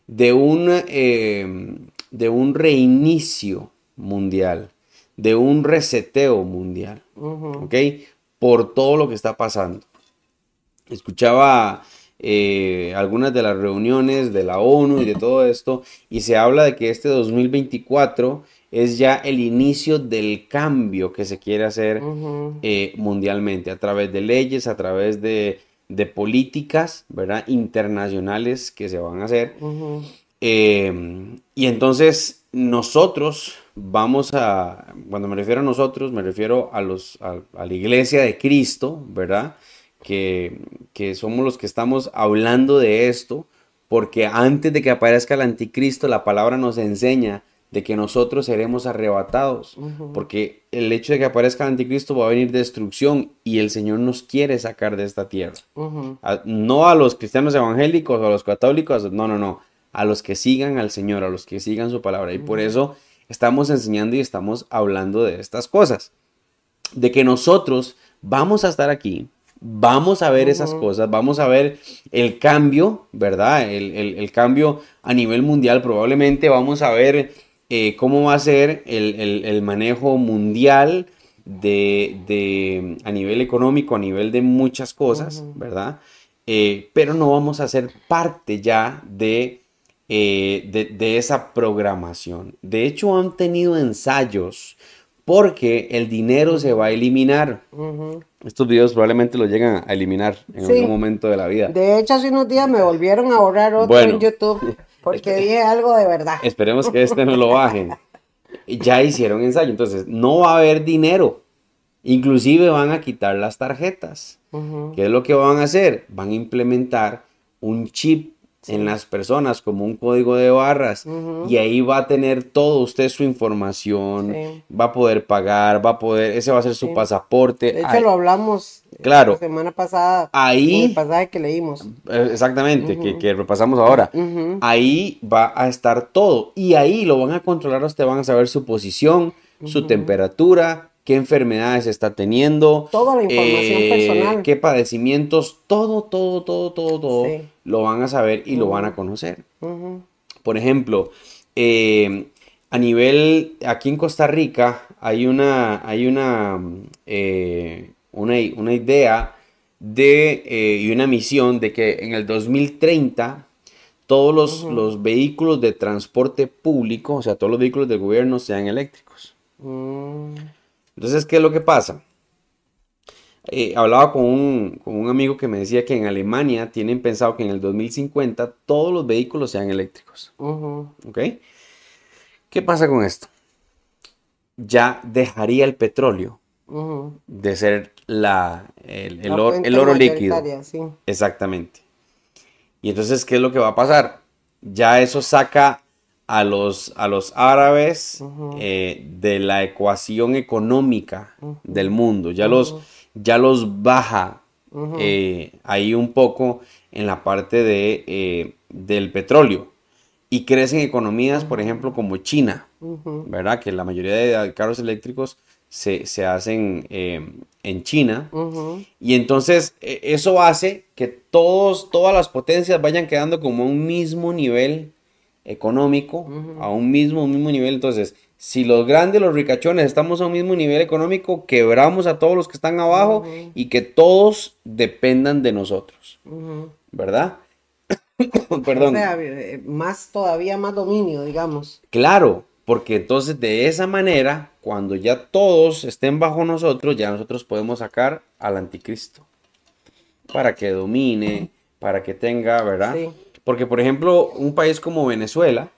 de un, eh, de un reinicio mundial, de un reseteo mundial. ¿ok? Por todo lo que está pasando. Escuchaba eh, algunas de las reuniones de la ONU y de todo esto, y se habla de que este 2024 es ya el inicio del cambio que se quiere hacer eh, mundialmente, a través de leyes, a través de, de políticas, ¿verdad? Internacionales que se van a hacer. Eh, y entonces nosotros vamos a, cuando me refiero a nosotros, me refiero a, los, a, a la iglesia de Cristo, ¿verdad? Que, que somos los que estamos hablando de esto, porque antes de que aparezca el anticristo, la palabra nos enseña de que nosotros seremos arrebatados, porque el hecho de que aparezca el anticristo va a venir destrucción y el Señor nos quiere sacar de esta tierra. A- no a los cristianos evangélicos o a los católicos, no, no, no, a los que sigan al Señor, a los que sigan su palabra. Y por eso estamos enseñando y estamos hablando de estas cosas. De que nosotros vamos a estar aquí, vamos a ver esas cosas, vamos a ver el cambio, ¿verdad? El, el- el cambio a nivel mundial, probablemente vamos a ver eh, cómo va a ser el, el- el manejo mundial de, de- a nivel económico, a nivel de muchas cosas, ¿verdad? Eh, pero no vamos a ser parte ya de, eh, de, de esa programación. De hecho, han tenido ensayos porque el dinero se va a eliminar. Estos videos probablemente los llegan a eliminar en Sí. algún momento de la vida. De hecho, hace unos días me volvieron a borrar otro Bueno. en YouTube porque dije algo de verdad. Esperemos que este no lo bajen. Ya hicieron ensayo, entonces no va a haber dinero. Inclusive van a quitar las tarjetas. ¿Qué es lo que van a hacer? Van a implementar un chip en las personas como un código de barras y ahí va a tener todo usted su información, Sí. va a poder pagar, va a poder, ese va a ser su pasaporte. De hecho, Ay, lo hablamos eh, Claro. la semana pasada. Ahí- en El pasaje que leímos. Eh, Exactamente, que, que repasamos ahora. Ahí va a estar todo. Y ahí lo van a controlar, ustedes van a saber su posición, su temperatura, qué enfermedades está teniendo. Toda la información personal. Qué padecimientos, todo, todo, todo, todo, todo. Sí. Lo van a saber y lo van a conocer. Por ejemplo, eh, a nivel, aquí en Costa Rica hay una, hay una, eh, una, una idea de, eh, y una misión de que en el 2030 todos los, los vehículos de transporte público, o sea, todos los vehículos del gobierno sean eléctricos. Mm. Entonces, ¿qué es lo que pasa? Eh, hablaba con un, con un amigo que me decía que en Alemania tienen pensado que en el 2050 todos los vehículos sean eléctricos. ¿Ok? ¿Qué pasa con esto? Ya dejaría el petróleo de ser la, el, el La or- fuente el oro líquido. sí. Exactamente. Y entonces, ¿qué es lo que va a pasar? Ya eso saca a los, a los árabes eh, de la ecuación económica del mundo. Ya los, ya los baja eh, ahí un poco en la parte de, eh, del petróleo. Y crecen economías, por ejemplo, como China. ¿verdad? Que la mayoría de carros eléctricos se, se hacen eh, en China. Y entonces e- eso hace que todos, todas las potencias vayan quedando como a un mismo nivel económico, a un mismo, mismo nivel. Entonces, si los grandes, los ricachones, estamos a un mismo nivel económico, quebramos a todos los que están abajo y que todos dependan de nosotros. ¿verdad? O Perdón. sea, eh, más todavía más dominio, digamos. Claro, porque entonces de esa manera, cuando ya todos estén bajo nosotros, ya nosotros podemos sacar al anticristo para que domine, para que tenga, ¿verdad? Sí. Porque, por ejemplo, un país como Venezuela,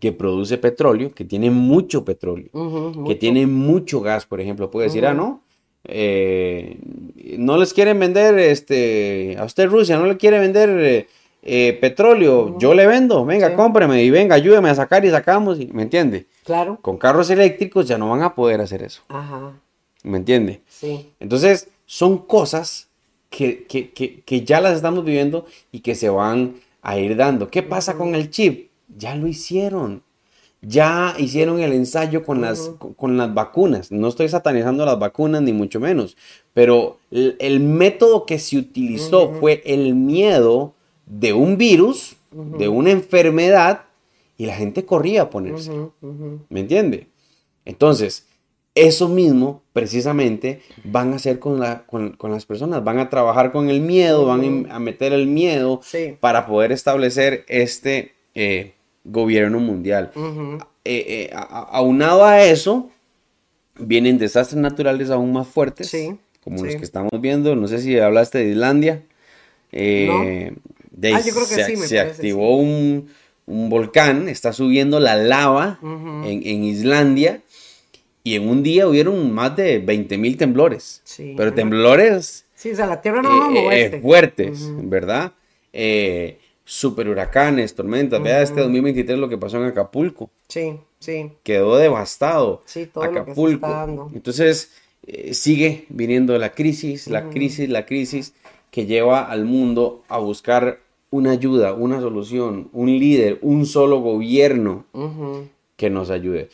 que produce petróleo, que tiene mucho petróleo, que mucho. tiene mucho gas, por ejemplo, puede decir, ah, no, eh, no les quieren vender, este, a usted Rusia no le quiere vender eh, eh, petróleo, yo le vendo, venga, Sí. cómpreme y venga, ayúdeme a sacar y sacamos, ¿me entiende? Claro. Con carros eléctricos ya no van a poder hacer eso, Ajá. ¿me entiende? Sí. Entonces, son cosas que, que- que- que ya las estamos viviendo y que se van a ir dando. ¿Qué pasa con el chip? Ya lo hicieron. Ya hicieron el ensayo con las, con, con las vacunas. No estoy satanizando las vacunas, ni mucho menos. Pero el, el método que se utilizó fue el miedo de un virus, de una enfermedad, y la gente corría a ponerse. ¿Me entiende? Entonces, eso mismo, precisamente, van a hacer con, la, con, con las personas. Van a trabajar con el miedo, van a meter el miedo Sí. para poder establecer este eh, gobierno mundial. Eh, eh, aunado a eso, vienen desastres naturales aún más fuertes, Sí, como los que estamos viendo. No sé si hablaste de Islandia. De- Ah, yo creo que se, sí, me se parece, activó un, un volcán, está subiendo la lava en Islandia y en un día hubieron más de 20 mil temblores. Sí. Pero temblores Sí, o sea, la tierra no eh, eh, moverse. fuertes. ¿verdad? Eh, super huracanes, tormentas. Vea este 2023 lo que pasó en Acapulco. Sí, sí. Quedó devastado Sí, todo lo que se Acapulco. Entonces, eh, sigue viniendo la crisis, la crisis, la crisis que lleva al mundo a buscar una ayuda, una solución, un líder, un solo gobierno que nos ayude.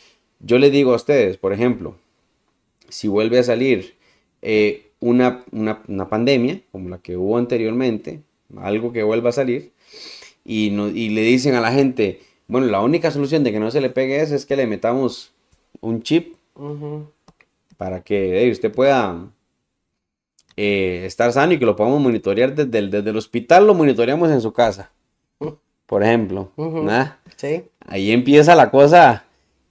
Yo le digo a ustedes, por ejemplo, si vuelve a salir eh, una, una- una pandemia como la que hubo anteriormente, algo que vuelva a salir, y, no- y le dicen a la gente, bueno, la única solución de que no se le pegue eso es que le metamos un chip para que eh, usted pueda eh, estar sano y que lo podamos monitorear desde el, desde el hospital, lo monitoreamos en su casa, por ejemplo. Sí. Ahí empieza la cosa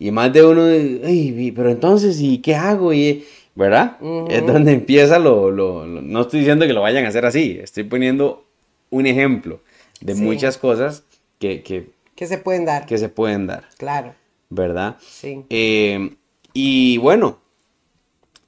y más de uno, "Ay, pero entonces, ¿y qué hago? Y, ¿Verdad? Es donde empieza lo, lo- lo- No estoy diciendo que lo vayan a hacer así, estoy poniendo un ejemplo de Sí. muchas cosas que, que, ¿Qué se pueden dar? que se pueden dar, Claro. ¿verdad? Sí. Eh, y bueno,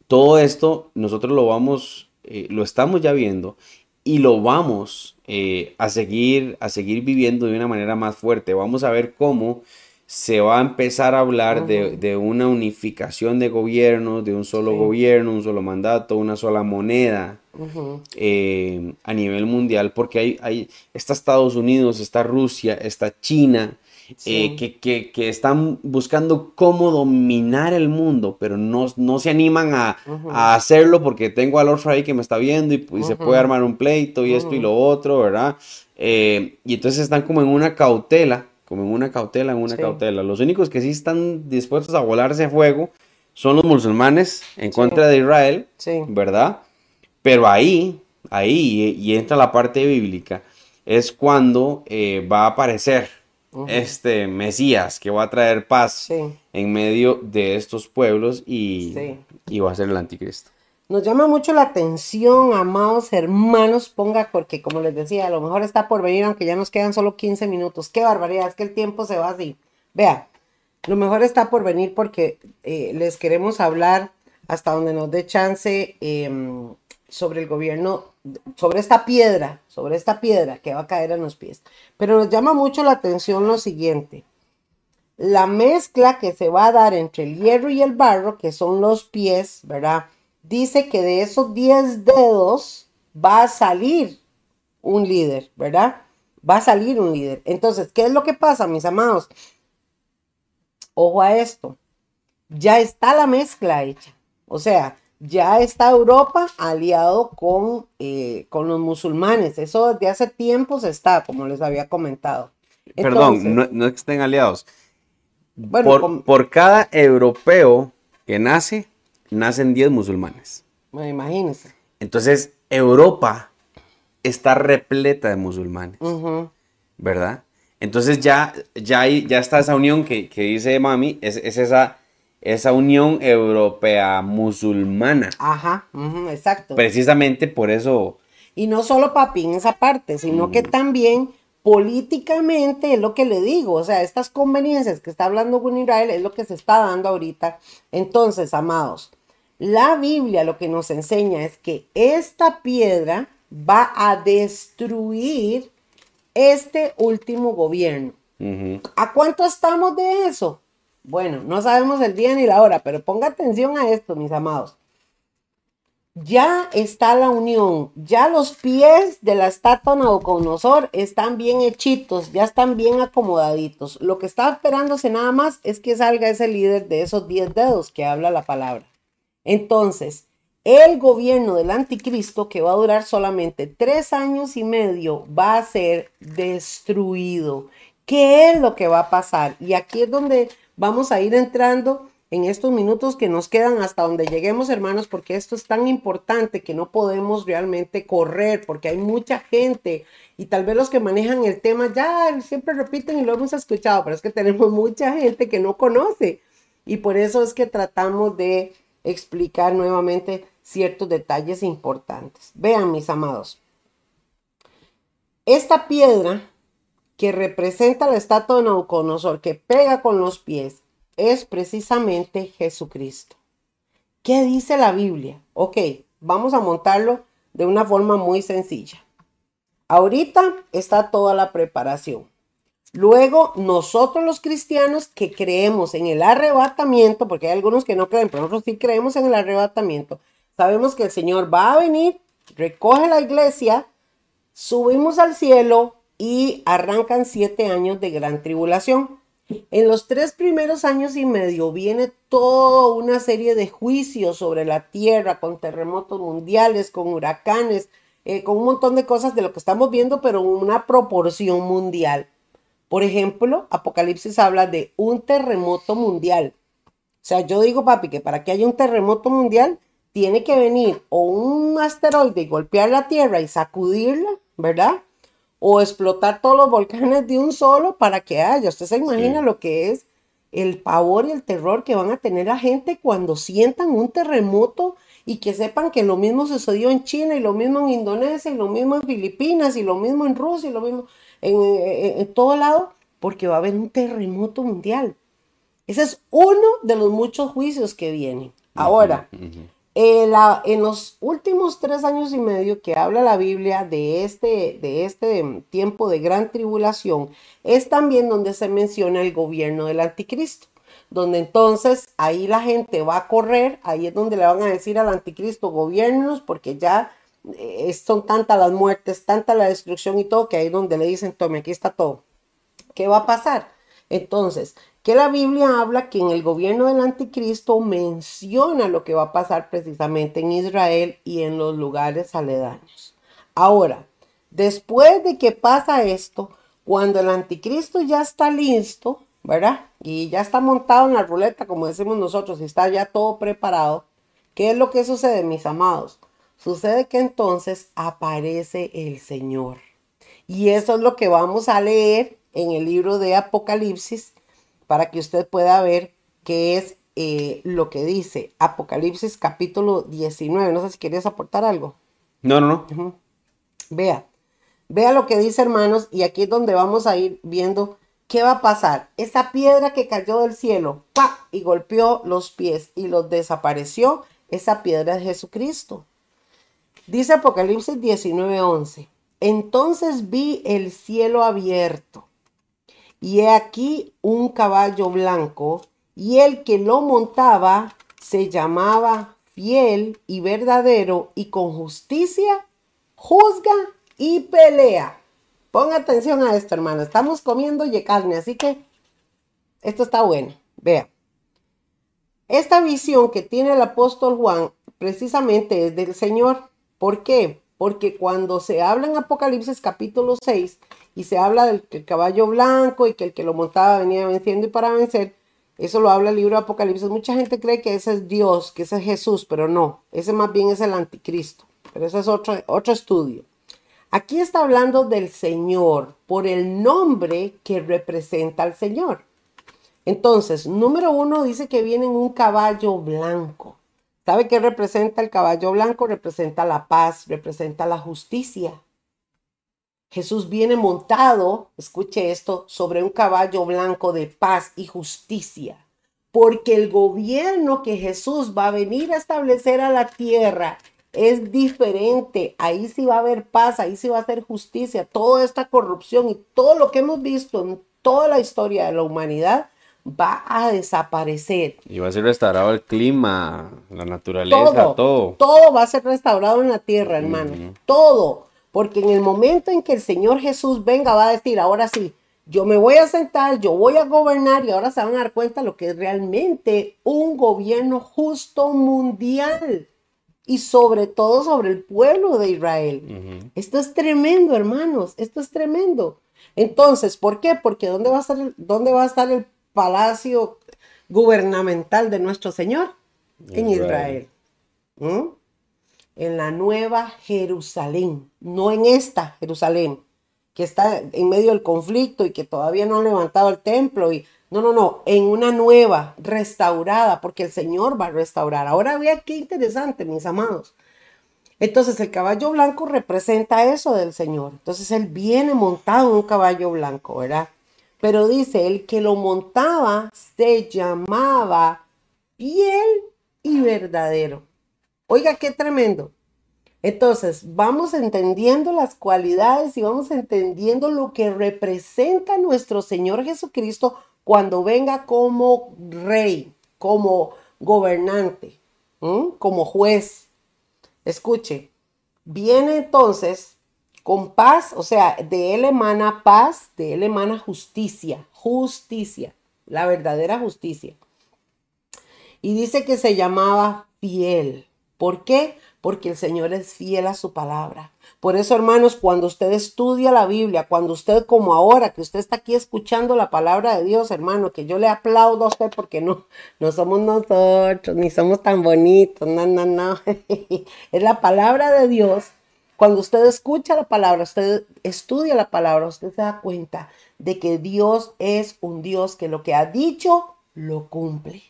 todo esto nosotros lo vamos, eh, lo estamos ya viendo y lo vamos eh, a seguir, a seguir viviendo de una manera más fuerte. Vamos a ver cómo se va a empezar a hablar de, de una unificación de gobiernos, de un solo Sí. gobierno, un solo mandato, una sola moneda eh, a nivel mundial, porque hay, hay, está Estados Unidos, está Rusia, está China, Sí. eh, que, que- que están buscando cómo dominar el mundo, pero no, no se animan a, a hacerlo porque tengo al otro ahí que me está viendo y, y se puede armar un pleito y esto y lo otro, ¿verdad? Eh, y entonces están como en una cautela, como en una cautela, en una Sí. cautela. Los únicos que sí están dispuestos a volarse a fuego son los musulmanes en contra de Israel, Sí. ¿verdad? Pero ahí, ahí, y entra la parte bíblica, es cuando eh, va a aparecer este Mesías que va a traer paz en medio de estos pueblos y, y va a ser el anticristo. Nos llama mucho la atención, amados hermanos, ponga, porque como les decía, a lo mejor está por venir, aunque ya nos quedan solo 15 minutos. Qué barbaridad, es que el tiempo se va así. Vea, lo mejor está por venir porque eh, les queremos hablar hasta donde nos dé chance em, sobre el gobierno, sobre esta piedra, sobre esta piedra que va a caer en los pies. Pero nos llama mucho la atención lo siguiente. La mezcla que se va a dar entre el hierro y el barro, que son los pies, ¿verdad? Dice que de esos 10 dedos va a salir un líder, ¿verdad? Va a salir un líder. Entonces, ¿qué es lo que pasa, mis amados? Ojo a esto. Ya está la mezcla hecha. O sea, ya está Europa aliado con, eh, con los musulmanes. Eso desde hace tiempos está, como les había comentado. Entonces, Perdón, no, no estén aliados. bueno, por, por cada europeo que nace, nacen 10 musulmanes. bueno, imagínense. Entonces, Europa está repleta de musulmanes. ¿verdad? Entonces ya, ya, hay- ya está esa unión que, que dice Mami, es, es esa, esa unión europea musulmana. Ajá, exacto. Precisamente por eso, Y no solo papi en esa parte, sino Mm. que también políticamente es lo que le digo, o sea, estas conveniencias que está hablando con Israel es lo que se está dando ahorita. Entonces, amados, la Biblia lo que nos enseña es que esta piedra va a destruir este último gobierno. ¿A cuánto estamos de eso? Bueno, no sabemos el día ni la hora, pero ponga atención a esto, mis amados. Ya está la unión, ya los pies de la estatua Nabucodonosor están bien hechitos, ya están bien acomodaditos. Lo que está esperándose nada más es que salga ese líder de esos diez dedos que habla la palabra. Entonces, el gobierno del anticristo, que va a durar solamente tres años y medio, va a ser destruido. ¿Qué es lo que va a pasar? Y aquí es donde vamos a ir entrando en estos minutos que nos quedan hasta donde lleguemos, hermanos, porque esto es tan importante que no podemos realmente correr, porque hay mucha gente y tal vez los que manejan el tema ya siempre repiten y lo hemos escuchado, pero es que tenemos mucha gente que no conoce y por eso es que tratamos de explicar nuevamente ciertos detalles importantes. Vean, mis amados, esta piedra que representa la estatua de Nabucodonosor, que pega con los pies, es precisamente Jesucristo. ¿Qué dice la Biblia? Ok, vamos a montarlo de una forma muy sencilla. Ahorita está toda la preparación. Luego, nosotros los cristianos que creemos en el arrebatamiento, porque hay algunos que no creen, pero nosotros sí creemos en el arrebatamiento, sabemos que el Señor va a venir, recoge la iglesia, subimos al cielo y arrancan siete años de gran tribulación. En los tres primeros años y medio viene toda una serie de juicios sobre la tierra, con terremotos mundiales, con huracanes, eh, con un montón de cosas de lo que estamos viendo, pero una proporción mundial. Por ejemplo, Apocalipsis habla de un terremoto mundial. O sea, yo digo, papi, que para que haya un terremoto mundial, tiene que venir o un asteroide y golpear la Tierra y sacudirla, ¿verdad? o explotar todos los volcanes de un solo para que haya. Usted se imagina lo que es el pavor y el terror que van a tener la gente cuando sientan un terremoto y que sepan que lo mismo sucedió en China y lo mismo en Indonesia y lo mismo en Filipinas y lo mismo en Rusia y lo mismo en, todo lado, porque va a haber un terremoto mundial. Ese es uno de los muchos juicios que vienen. Ahora, eh, en los últimos tres años y medio que habla la Biblia de este, de este tiempo de gran tribulación, es también donde se menciona el gobierno del anticristo, donde entonces ahí la gente va a correr, ahí es donde le van a decir al anticristo, gobiernos, porque ya eh, son tantas las muertes, tanta la destrucción y todo, que ahí donde le dicen, tome, aquí está todo. ¿Qué va a pasar? Entonces, que la Biblia habla que en el gobierno del anticristo menciona lo que va a pasar precisamente en Israel y en los lugares aledaños. Ahora, después de que pasa esto, cuando el anticristo ya está listo, ¿verdad? Y ya está montado en la ruleta, como decimos nosotros, y está ya todo preparado, ¿qué es lo que sucede, mis amados? Sucede que entonces aparece el Señor. Y eso es lo que vamos a leer en el libro de Apocalipsis para que usted pueda ver qué es eh, lo que dice Apocalipsis capítulo 19. No sé si querías aportar algo. No, no, no. Vea, vea lo que dice hermanos y aquí es donde vamos a ir viendo qué va a pasar. Esa piedra que cayó del cielo ¡pa! y golpeó los pies y los desapareció, esa piedra es Jesucristo. Dice Apocalipsis 19:11. Entonces vi el cielo abierto y he aquí un caballo blanco, y el que lo montaba se llamaba fiel y verdadero, y con justicia juzga y pelea. Ponga atención a esto, hermano. Estamos comiendo y carne, así que esto está bueno. Vea. Esta visión que tiene el apóstol Juan precisamente es del Señor. ¿Por qué? Porque cuando se habla en Apocalipsis capítulo 6 y se habla del caballo blanco y que el que lo montaba venía venciendo y para vencer. Eso lo habla el libro de Apocalipsis. Mucha gente cree que ese es Dios, que ese es Jesús, pero no, ese más bien es el anticristo. Pero ese es otro, otro estudio. Aquí está hablando del Señor por el nombre que representa al Señor. Entonces, número uno dice que viene en un caballo blanco. ¿Sabe qué representa el caballo blanco? Representa la paz, representa la justicia. Jesús viene montado, escuche esto, sobre un caballo blanco de paz y justicia. Porque el gobierno que Jesús va a venir a establecer a la tierra es diferente. Ahí sí va a haber paz, ahí sí va a ser justicia. Toda esta corrupción y todo lo que hemos visto en toda la historia de la humanidad va a desaparecer. Y va a ser restaurado el clima, la naturaleza, todo. Todo, va a ser restaurado en la tierra, hermano. Todo. Porque en el momento en que el Señor Jesús venga, va a decir, ahora sí, yo me voy a sentar, yo voy a gobernar y ahora se van a dar cuenta lo que es realmente un gobierno justo mundial y sobre todo sobre el pueblo de Israel. Esto es tremendo, hermanos, esto es tremendo. Entonces, ¿por qué? Porque ¿dónde va a estar, dónde va a estar el palacio gubernamental de nuestro Señor? En Israel. ¿Mm? En la nueva Jerusalén, no en esta Jerusalén, que está en medio del conflicto y que todavía no han levantado el templo y no, no, no, en una nueva, restaurada, porque el Señor va a restaurar. Ahora vea qué interesante, mis amados. Entonces el caballo blanco representa eso del Señor. Entonces él viene montado en un caballo blanco, ¿verdad? Pero dice, el que lo montaba se llamaba fiel y verdadero. Oiga, qué tremendo. Entonces, vamos entendiendo las cualidades y vamos entendiendo lo que representa nuestro Señor Jesucristo cuando venga como rey, como gobernante, como juez. Escuche, viene entonces con paz, o sea, de él emana paz, de él emana justicia, justicia, la verdadera justicia. Y dice que se llamaba fiel. ¿Por qué? Porque el Señor es fiel a su palabra. Por eso, hermanos, cuando usted estudia la Biblia, cuando usted como ahora, que usted está aquí escuchando la palabra de Dios, hermano, que yo le aplaudo a usted porque no, no somos nosotros, ni somos tan bonitos, no, no, no. es la palabra de Dios. Cuando usted escucha la palabra, usted estudia la palabra, usted se da cuenta de que Dios es un Dios que lo que ha dicho, lo cumple.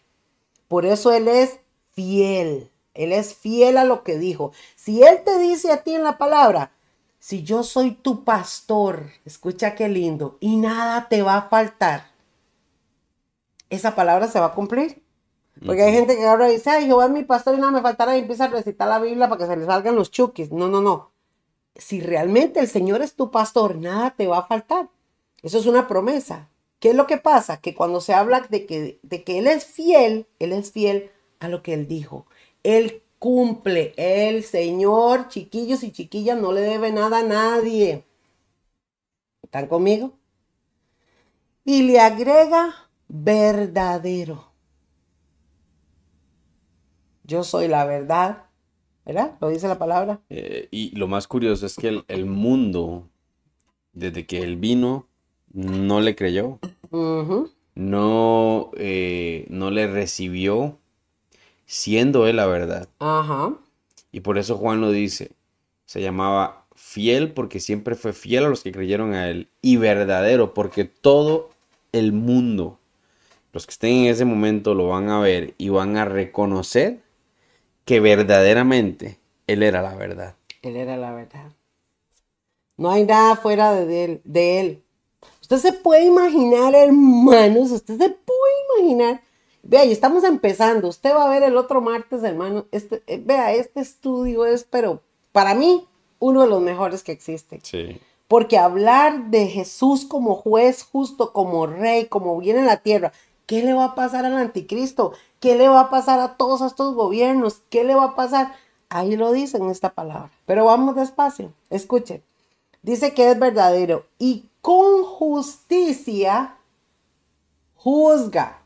Por eso Él es fiel. Él es fiel a lo que dijo. Si Él te dice a ti en la palabra, si yo soy tu pastor, escucha qué lindo, y nada te va a faltar, esa palabra se va a cumplir. Porque hay gente que ahora dice, ay, Jehová es mi pastor y nada me faltará y empieza a recitar la Biblia para que se le salgan los chukis. No, no, no. Si realmente el Señor es tu pastor, nada te va a faltar. Eso es una promesa. ¿Qué es lo que pasa? Que cuando se habla de que, de que Él es fiel, Él es fiel a lo que Él dijo. Él cumple. El Señor, chiquillos y chiquillas, no le debe nada a nadie. ¿Están conmigo? Y le agrega verdadero. Yo soy la verdad. ¿Verdad? Lo dice la palabra. Eh, y lo más curioso es que el, mundo, desde que él vino, no le creyó. no, eh, no le recibió siendo él la verdad. Ajá. Y por eso Juan lo dice. Se llamaba fiel porque siempre fue fiel a los que creyeron a él. Y verdadero porque todo el mundo, los que estén en ese momento lo van a ver y van a reconocer que verdaderamente él era la verdad. Él era la verdad. No hay nada fuera de él. De él. Usted se puede imaginar, hermanos, usted se puede imaginar Vea, y estamos empezando. Usted va a ver el otro martes, hermano. Este, eh, vea, este estudio es, pero para mí, uno de los mejores que existe. Sí. Porque hablar de Jesús como juez justo, como rey, como viene en la tierra, ¿qué le va a pasar al anticristo? ¿Qué le va a pasar a todos estos gobiernos? ¿Qué le va a pasar? Ahí lo dice en esta palabra. Pero vamos despacio. Escuche. Dice que es verdadero y con justicia juzga.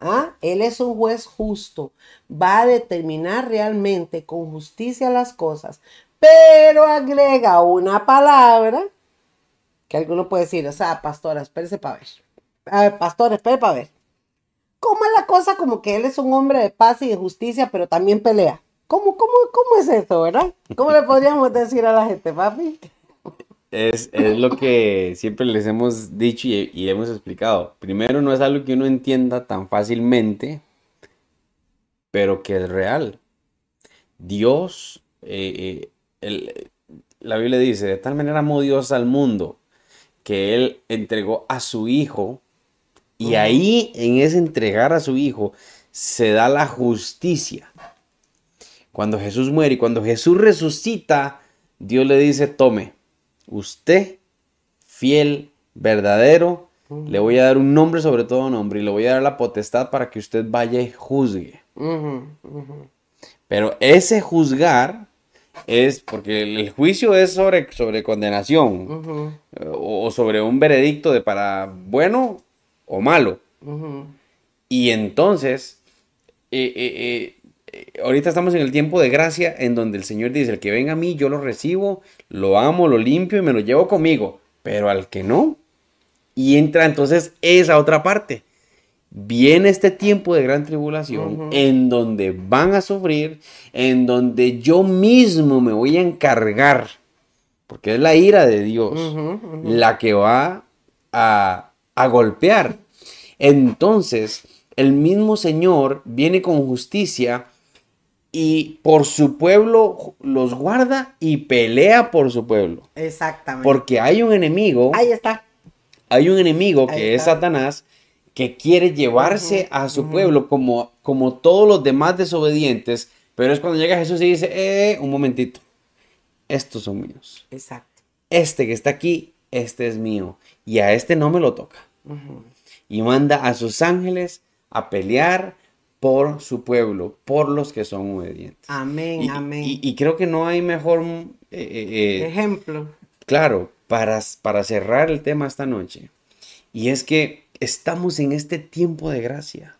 ¿Ah? Él es un juez justo, va a determinar realmente con justicia las cosas, pero agrega una palabra que alguno puede decir, o sea, pastora, espérese para ver. Ver, pastor, espere para ver. ¿Cómo es la cosa? Como que él es un hombre de paz y de justicia, pero también pelea. ¿Cómo, cómo, cómo es eso, verdad? ¿Cómo le podríamos decir a la gente, papi? Es, lo que siempre les hemos dicho y, hemos explicado. Primero, no es algo que uno entienda tan fácilmente, pero que es real. Dios, eh, eh, la Biblia dice, de tal manera amó Dios al mundo que Él entregó a su Hijo y ahí en ese entregar a su Hijo se da la justicia. Cuando Jesús muere y cuando Jesús resucita, Dios le dice, tome, usted, fiel, verdadero, le voy a dar un nombre sobre todo nombre y le voy a dar la potestad para que usted vaya y juzgue. Pero ese juzgar es porque el juicio es sobre, sobre condenación o, sobre un veredicto de para bueno o malo. Y entonces, eh, eh, eh, ahorita estamos en el tiempo de gracia en donde el Señor dice, el que venga a mí, yo lo recibo, lo amo, lo limpio y me lo llevo conmigo. Pero al que no, y entra entonces esa otra parte viene este tiempo de gran tribulación en donde van a sufrir, en donde yo mismo me voy a encargar, porque es la ira de Dios la que va a, a golpear. Entonces, el mismo Señor viene con justicia y por su pueblo los guarda y pelea por su pueblo. Exactamente. Porque hay un enemigo. Ahí está. Hay un enemigo que es Satanás que quiere llevarse a su pueblo como, como todos los demás desobedientes, pero es cuando llega Jesús y dice, eh, un momentito, estos son míos. Exacto. Este que está aquí, este es mío, y a este no me lo toca. Y manda a sus ángeles a pelear por su pueblo, por los que son obedientes. Amén, amén. Y, creo que no hay mejor eh, eh, ejemplo. Claro, para, para cerrar el tema esta noche. Y es que estamos en este tiempo de gracia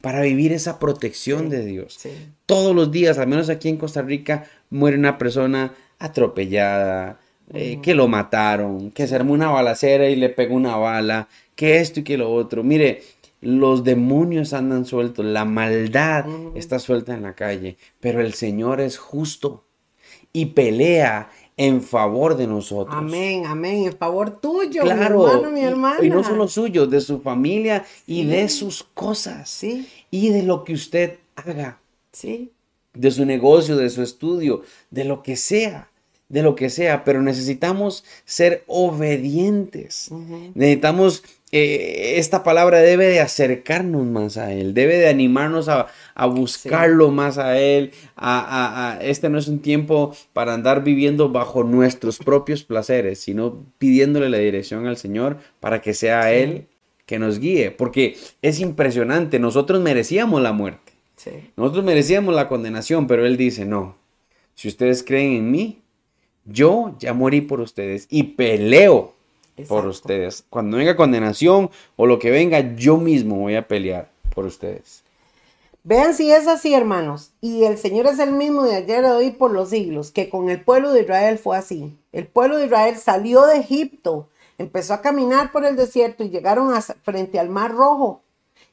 para vivir esa protección de Dios. Todos los días, al menos aquí en Costa Rica, muere una persona atropellada, eh, que lo mataron, que se armó una balacera y le pegó una bala, que esto y que lo otro. Mire, los demonios andan sueltos, la maldad está suelta en la calle, pero el Señor es justo y pelea en favor de nosotros. Amén, amén, en favor tuyo, claro, mi hermano, mi hermana. Y, no solo suyo, de su familia y de sus cosas. Sí. Y de lo que usted haga. Sí. De su negocio, de su estudio, de lo que sea de lo que sea, pero necesitamos ser obedientes. Necesitamos eh, esta palabra debe de acercarnos más a Él, debe de animarnos a, buscarlo más a Él. A, este no es un tiempo para andar viviendo bajo nuestros propios placeres, sino pidiéndole la dirección al Señor para que sea Él que nos guíe, porque es impresionante, nosotros merecíamos la muerte, nosotros merecíamos la condenación, pero Él dice, no, si ustedes creen en mí, yo ya morí por ustedes y peleo por ustedes. Cuando venga condenación o lo que venga, yo mismo voy a pelear por ustedes. Vean si es así, hermanos. Y el Señor es el mismo de ayer, de hoy, por los siglos, que con el pueblo de Israel fue así. El pueblo de Israel salió de Egipto, empezó a caminar por el desierto y llegaron a, frente al Mar Rojo.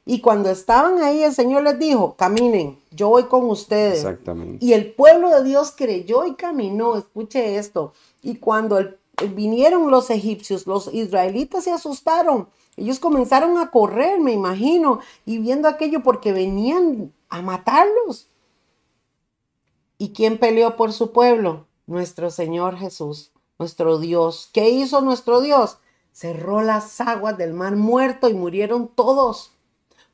Y cuando estaban ahí, el Señor les dijo, caminen, yo voy con ustedes. Exactamente. Y el pueblo de Dios creyó y caminó. Escuche esto. Y cuando el vinieron los egipcios, los israelitas se asustaron. Ellos comenzaron a correr, me imagino, y viendo aquello porque venían a matarlos. ¿Y quién peleó por su pueblo? Nuestro Señor Jesús, nuestro Dios. ¿Qué hizo nuestro Dios? Cerró las aguas del mar muerto y murieron todos.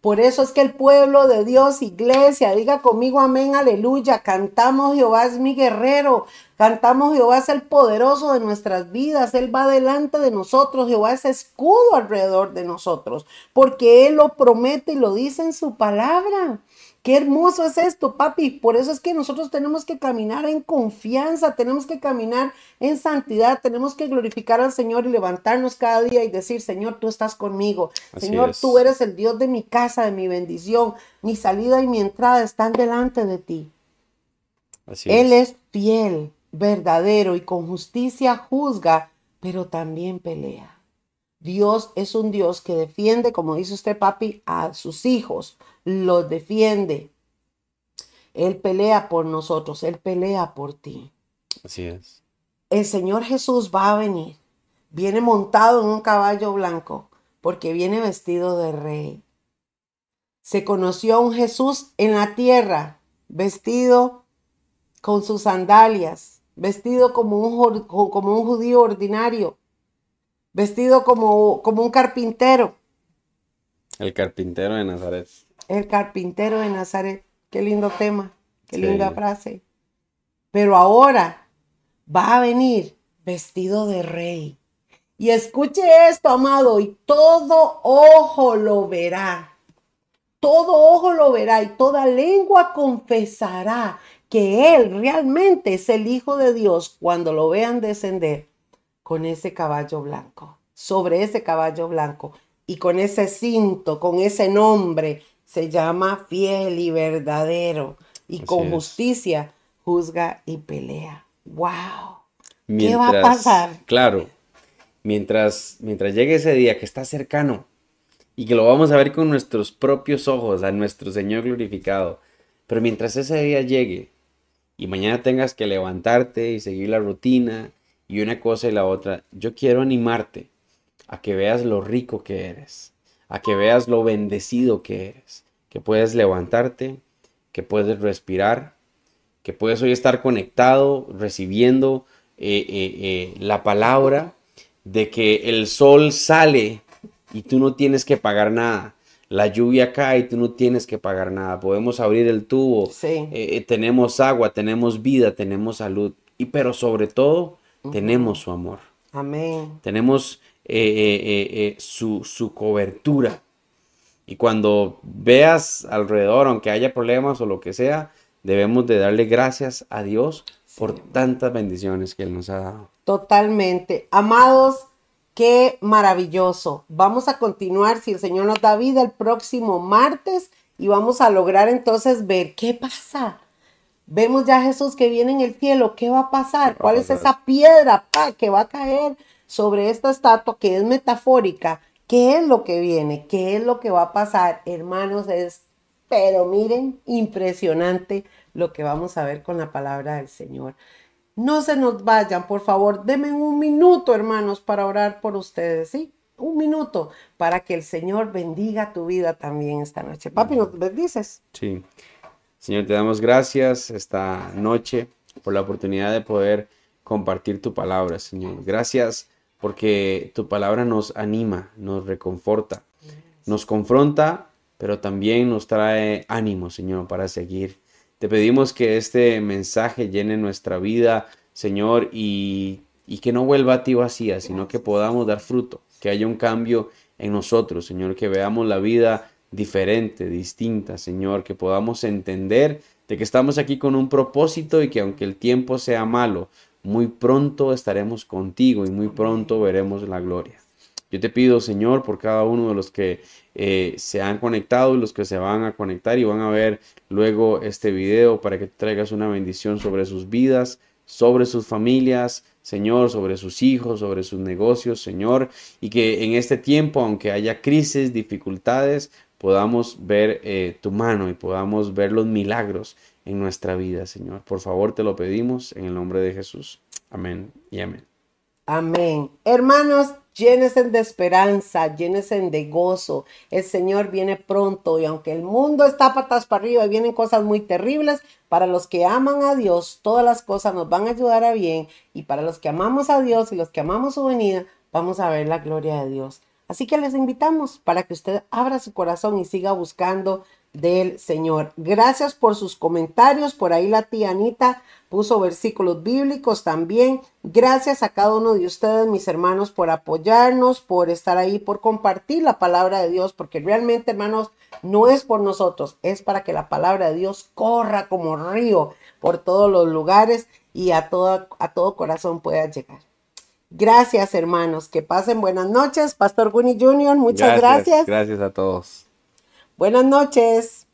Por eso es que el pueblo de Dios, iglesia, diga conmigo amén, aleluya. Cantamos Jehová es mi guerrero. Cantamos Jehová es el poderoso de nuestras vidas. Él va delante de nosotros. Jehová es escudo alrededor de nosotros. Porque Él lo promete y lo dice en su palabra. Qué hermoso es esto, papi. Por eso es que nosotros tenemos que caminar en confianza, tenemos que caminar en santidad, tenemos que glorificar al Señor y levantarnos cada día y decir, Señor, tú estás conmigo. Señor, tú eres el Dios de mi casa, de mi bendición. Mi salida y mi entrada están delante de ti. Él es fiel, verdadero y con justicia juzga, pero también pelea. Dios es un Dios que defiende, como dice usted, papi, a sus hijos los defiende. Él pelea por nosotros, Él pelea por ti. Así es. El Señor Jesús va a venir. Viene montado en un caballo blanco porque viene vestido de rey. Se conoció a un Jesús en la tierra, vestido con sus sandalias, vestido como un, como un judío ordinario, vestido como, como un carpintero. El carpintero de Nazaret. El carpintero de Nazaret. Qué lindo tema, qué linda frase. Pero ahora va a venir vestido de rey. Y escuche esto, amado, y todo ojo lo verá. Todo ojo lo verá y toda lengua confesará que Él realmente es el Hijo de Dios cuando lo vean descender con ese caballo blanco, sobre ese caballo blanco y con ese cinto, con ese nombre, se llama fiel y verdadero y con justicia juzga y pelea. ¡Wow! ¿Qué va a pasar? Claro, mientras, mientras llegue ese día que está cercano y que lo vamos a ver con nuestros propios ojos a nuestro Señor glorificado, pero mientras ese día llegue, y mañana tengas que levantarte y seguir la rutina y una cosa y la otra, yo quiero animarte a que veas lo rico que eres, a que veas lo bendecido que eres, que puedes levantarte, que puedes respirar, que puedes hoy estar conectado, recibiendo eh, eh, eh, la palabra de que el sol sale y tú no tienes que pagar nada la lluvia cae y tú no tienes que pagar nada. Podemos abrir el tubo. Eh, eh, tenemos agua, tenemos vida, tenemos salud. Y pero sobre todo, tenemos su amor. Amén. Tenemos eh, su, su, cobertura. Y cuando veas alrededor, aunque haya problemas o lo que sea, debemos de darle gracias a Dios por tantas bendiciones que Él nos ha dado. Totalmente. Amados, Qué maravilloso. Vamos a continuar, si el Señor nos da vida, el próximo martes y vamos a lograr entonces ver qué pasa. Vemos ya a Jesús que viene en el cielo. ¿Qué va a pasar? ¿Cuál es esa piedra que va a caer sobre esta estatua que es metafórica? ¿Qué es lo que viene? ¿Qué es lo que va a pasar? Hermanos, es, pero miren, impresionante lo que vamos a ver con la palabra del Señor. No se nos vayan, por favor, denme un minuto, hermanos, para orar por ustedes, ¿sí? Un minuto para que el Señor bendiga tu vida también esta noche. Papi, ¿nos bendices? Sí. Señor, te damos gracias esta noche por la oportunidad de poder compartir tu palabra, Señor. Gracias porque tu palabra nos anima, nos reconforta, nos confronta, pero también nos trae ánimo, Señor, para seguir. Te pedimos que este mensaje llene nuestra vida, Señor, y, que no vuelva a ti vacía, sino que podamos dar fruto, que haya un cambio en nosotros, Señor, que veamos la vida diferente, distinta, Señor, que podamos entender de que estamos aquí con un propósito y que aunque el tiempo sea malo, muy pronto estaremos contigo y muy pronto veremos la gloria. Yo te pido, Señor, por cada uno de los que eh, se han conectado y los que se van a conectar y van a ver luego este video para que traigas una bendición sobre sus vidas, sobre sus familias, Señor, sobre sus hijos, sobre sus negocios, Señor, y que en este tiempo, aunque haya crisis, dificultades, podamos ver eh, tu mano y podamos ver los milagros en nuestra vida, Señor. Por favor, te lo pedimos en el nombre de Jesús. Amén y amén. Amén. Hermanos, llénense de esperanza, llénense de gozo. El Señor viene pronto y aunque el mundo está patas para arriba y vienen cosas muy terribles, para los que aman a Dios, todas las cosas nos van a ayudar a bien. Y para los que amamos a Dios y los que amamos su venida, vamos a ver la gloria de Dios. Así que les invitamos para que usted abra su corazón y siga buscando del Señor. Gracias por sus comentarios. Por ahí la tía Anita puso versículos bíblicos también. Gracias a cada uno de ustedes, mis hermanos, por apoyarnos, por estar ahí, por compartir la palabra de Dios, porque realmente, hermanos, no es por nosotros, es para que la palabra de Dios corra como río por todos los lugares y a todo, a todo corazón pueda llegar. Gracias, hermanos. Que pasen buenas noches. Pastor Guni Junior, muchas gracias. Gracias a todos. Buenas noches.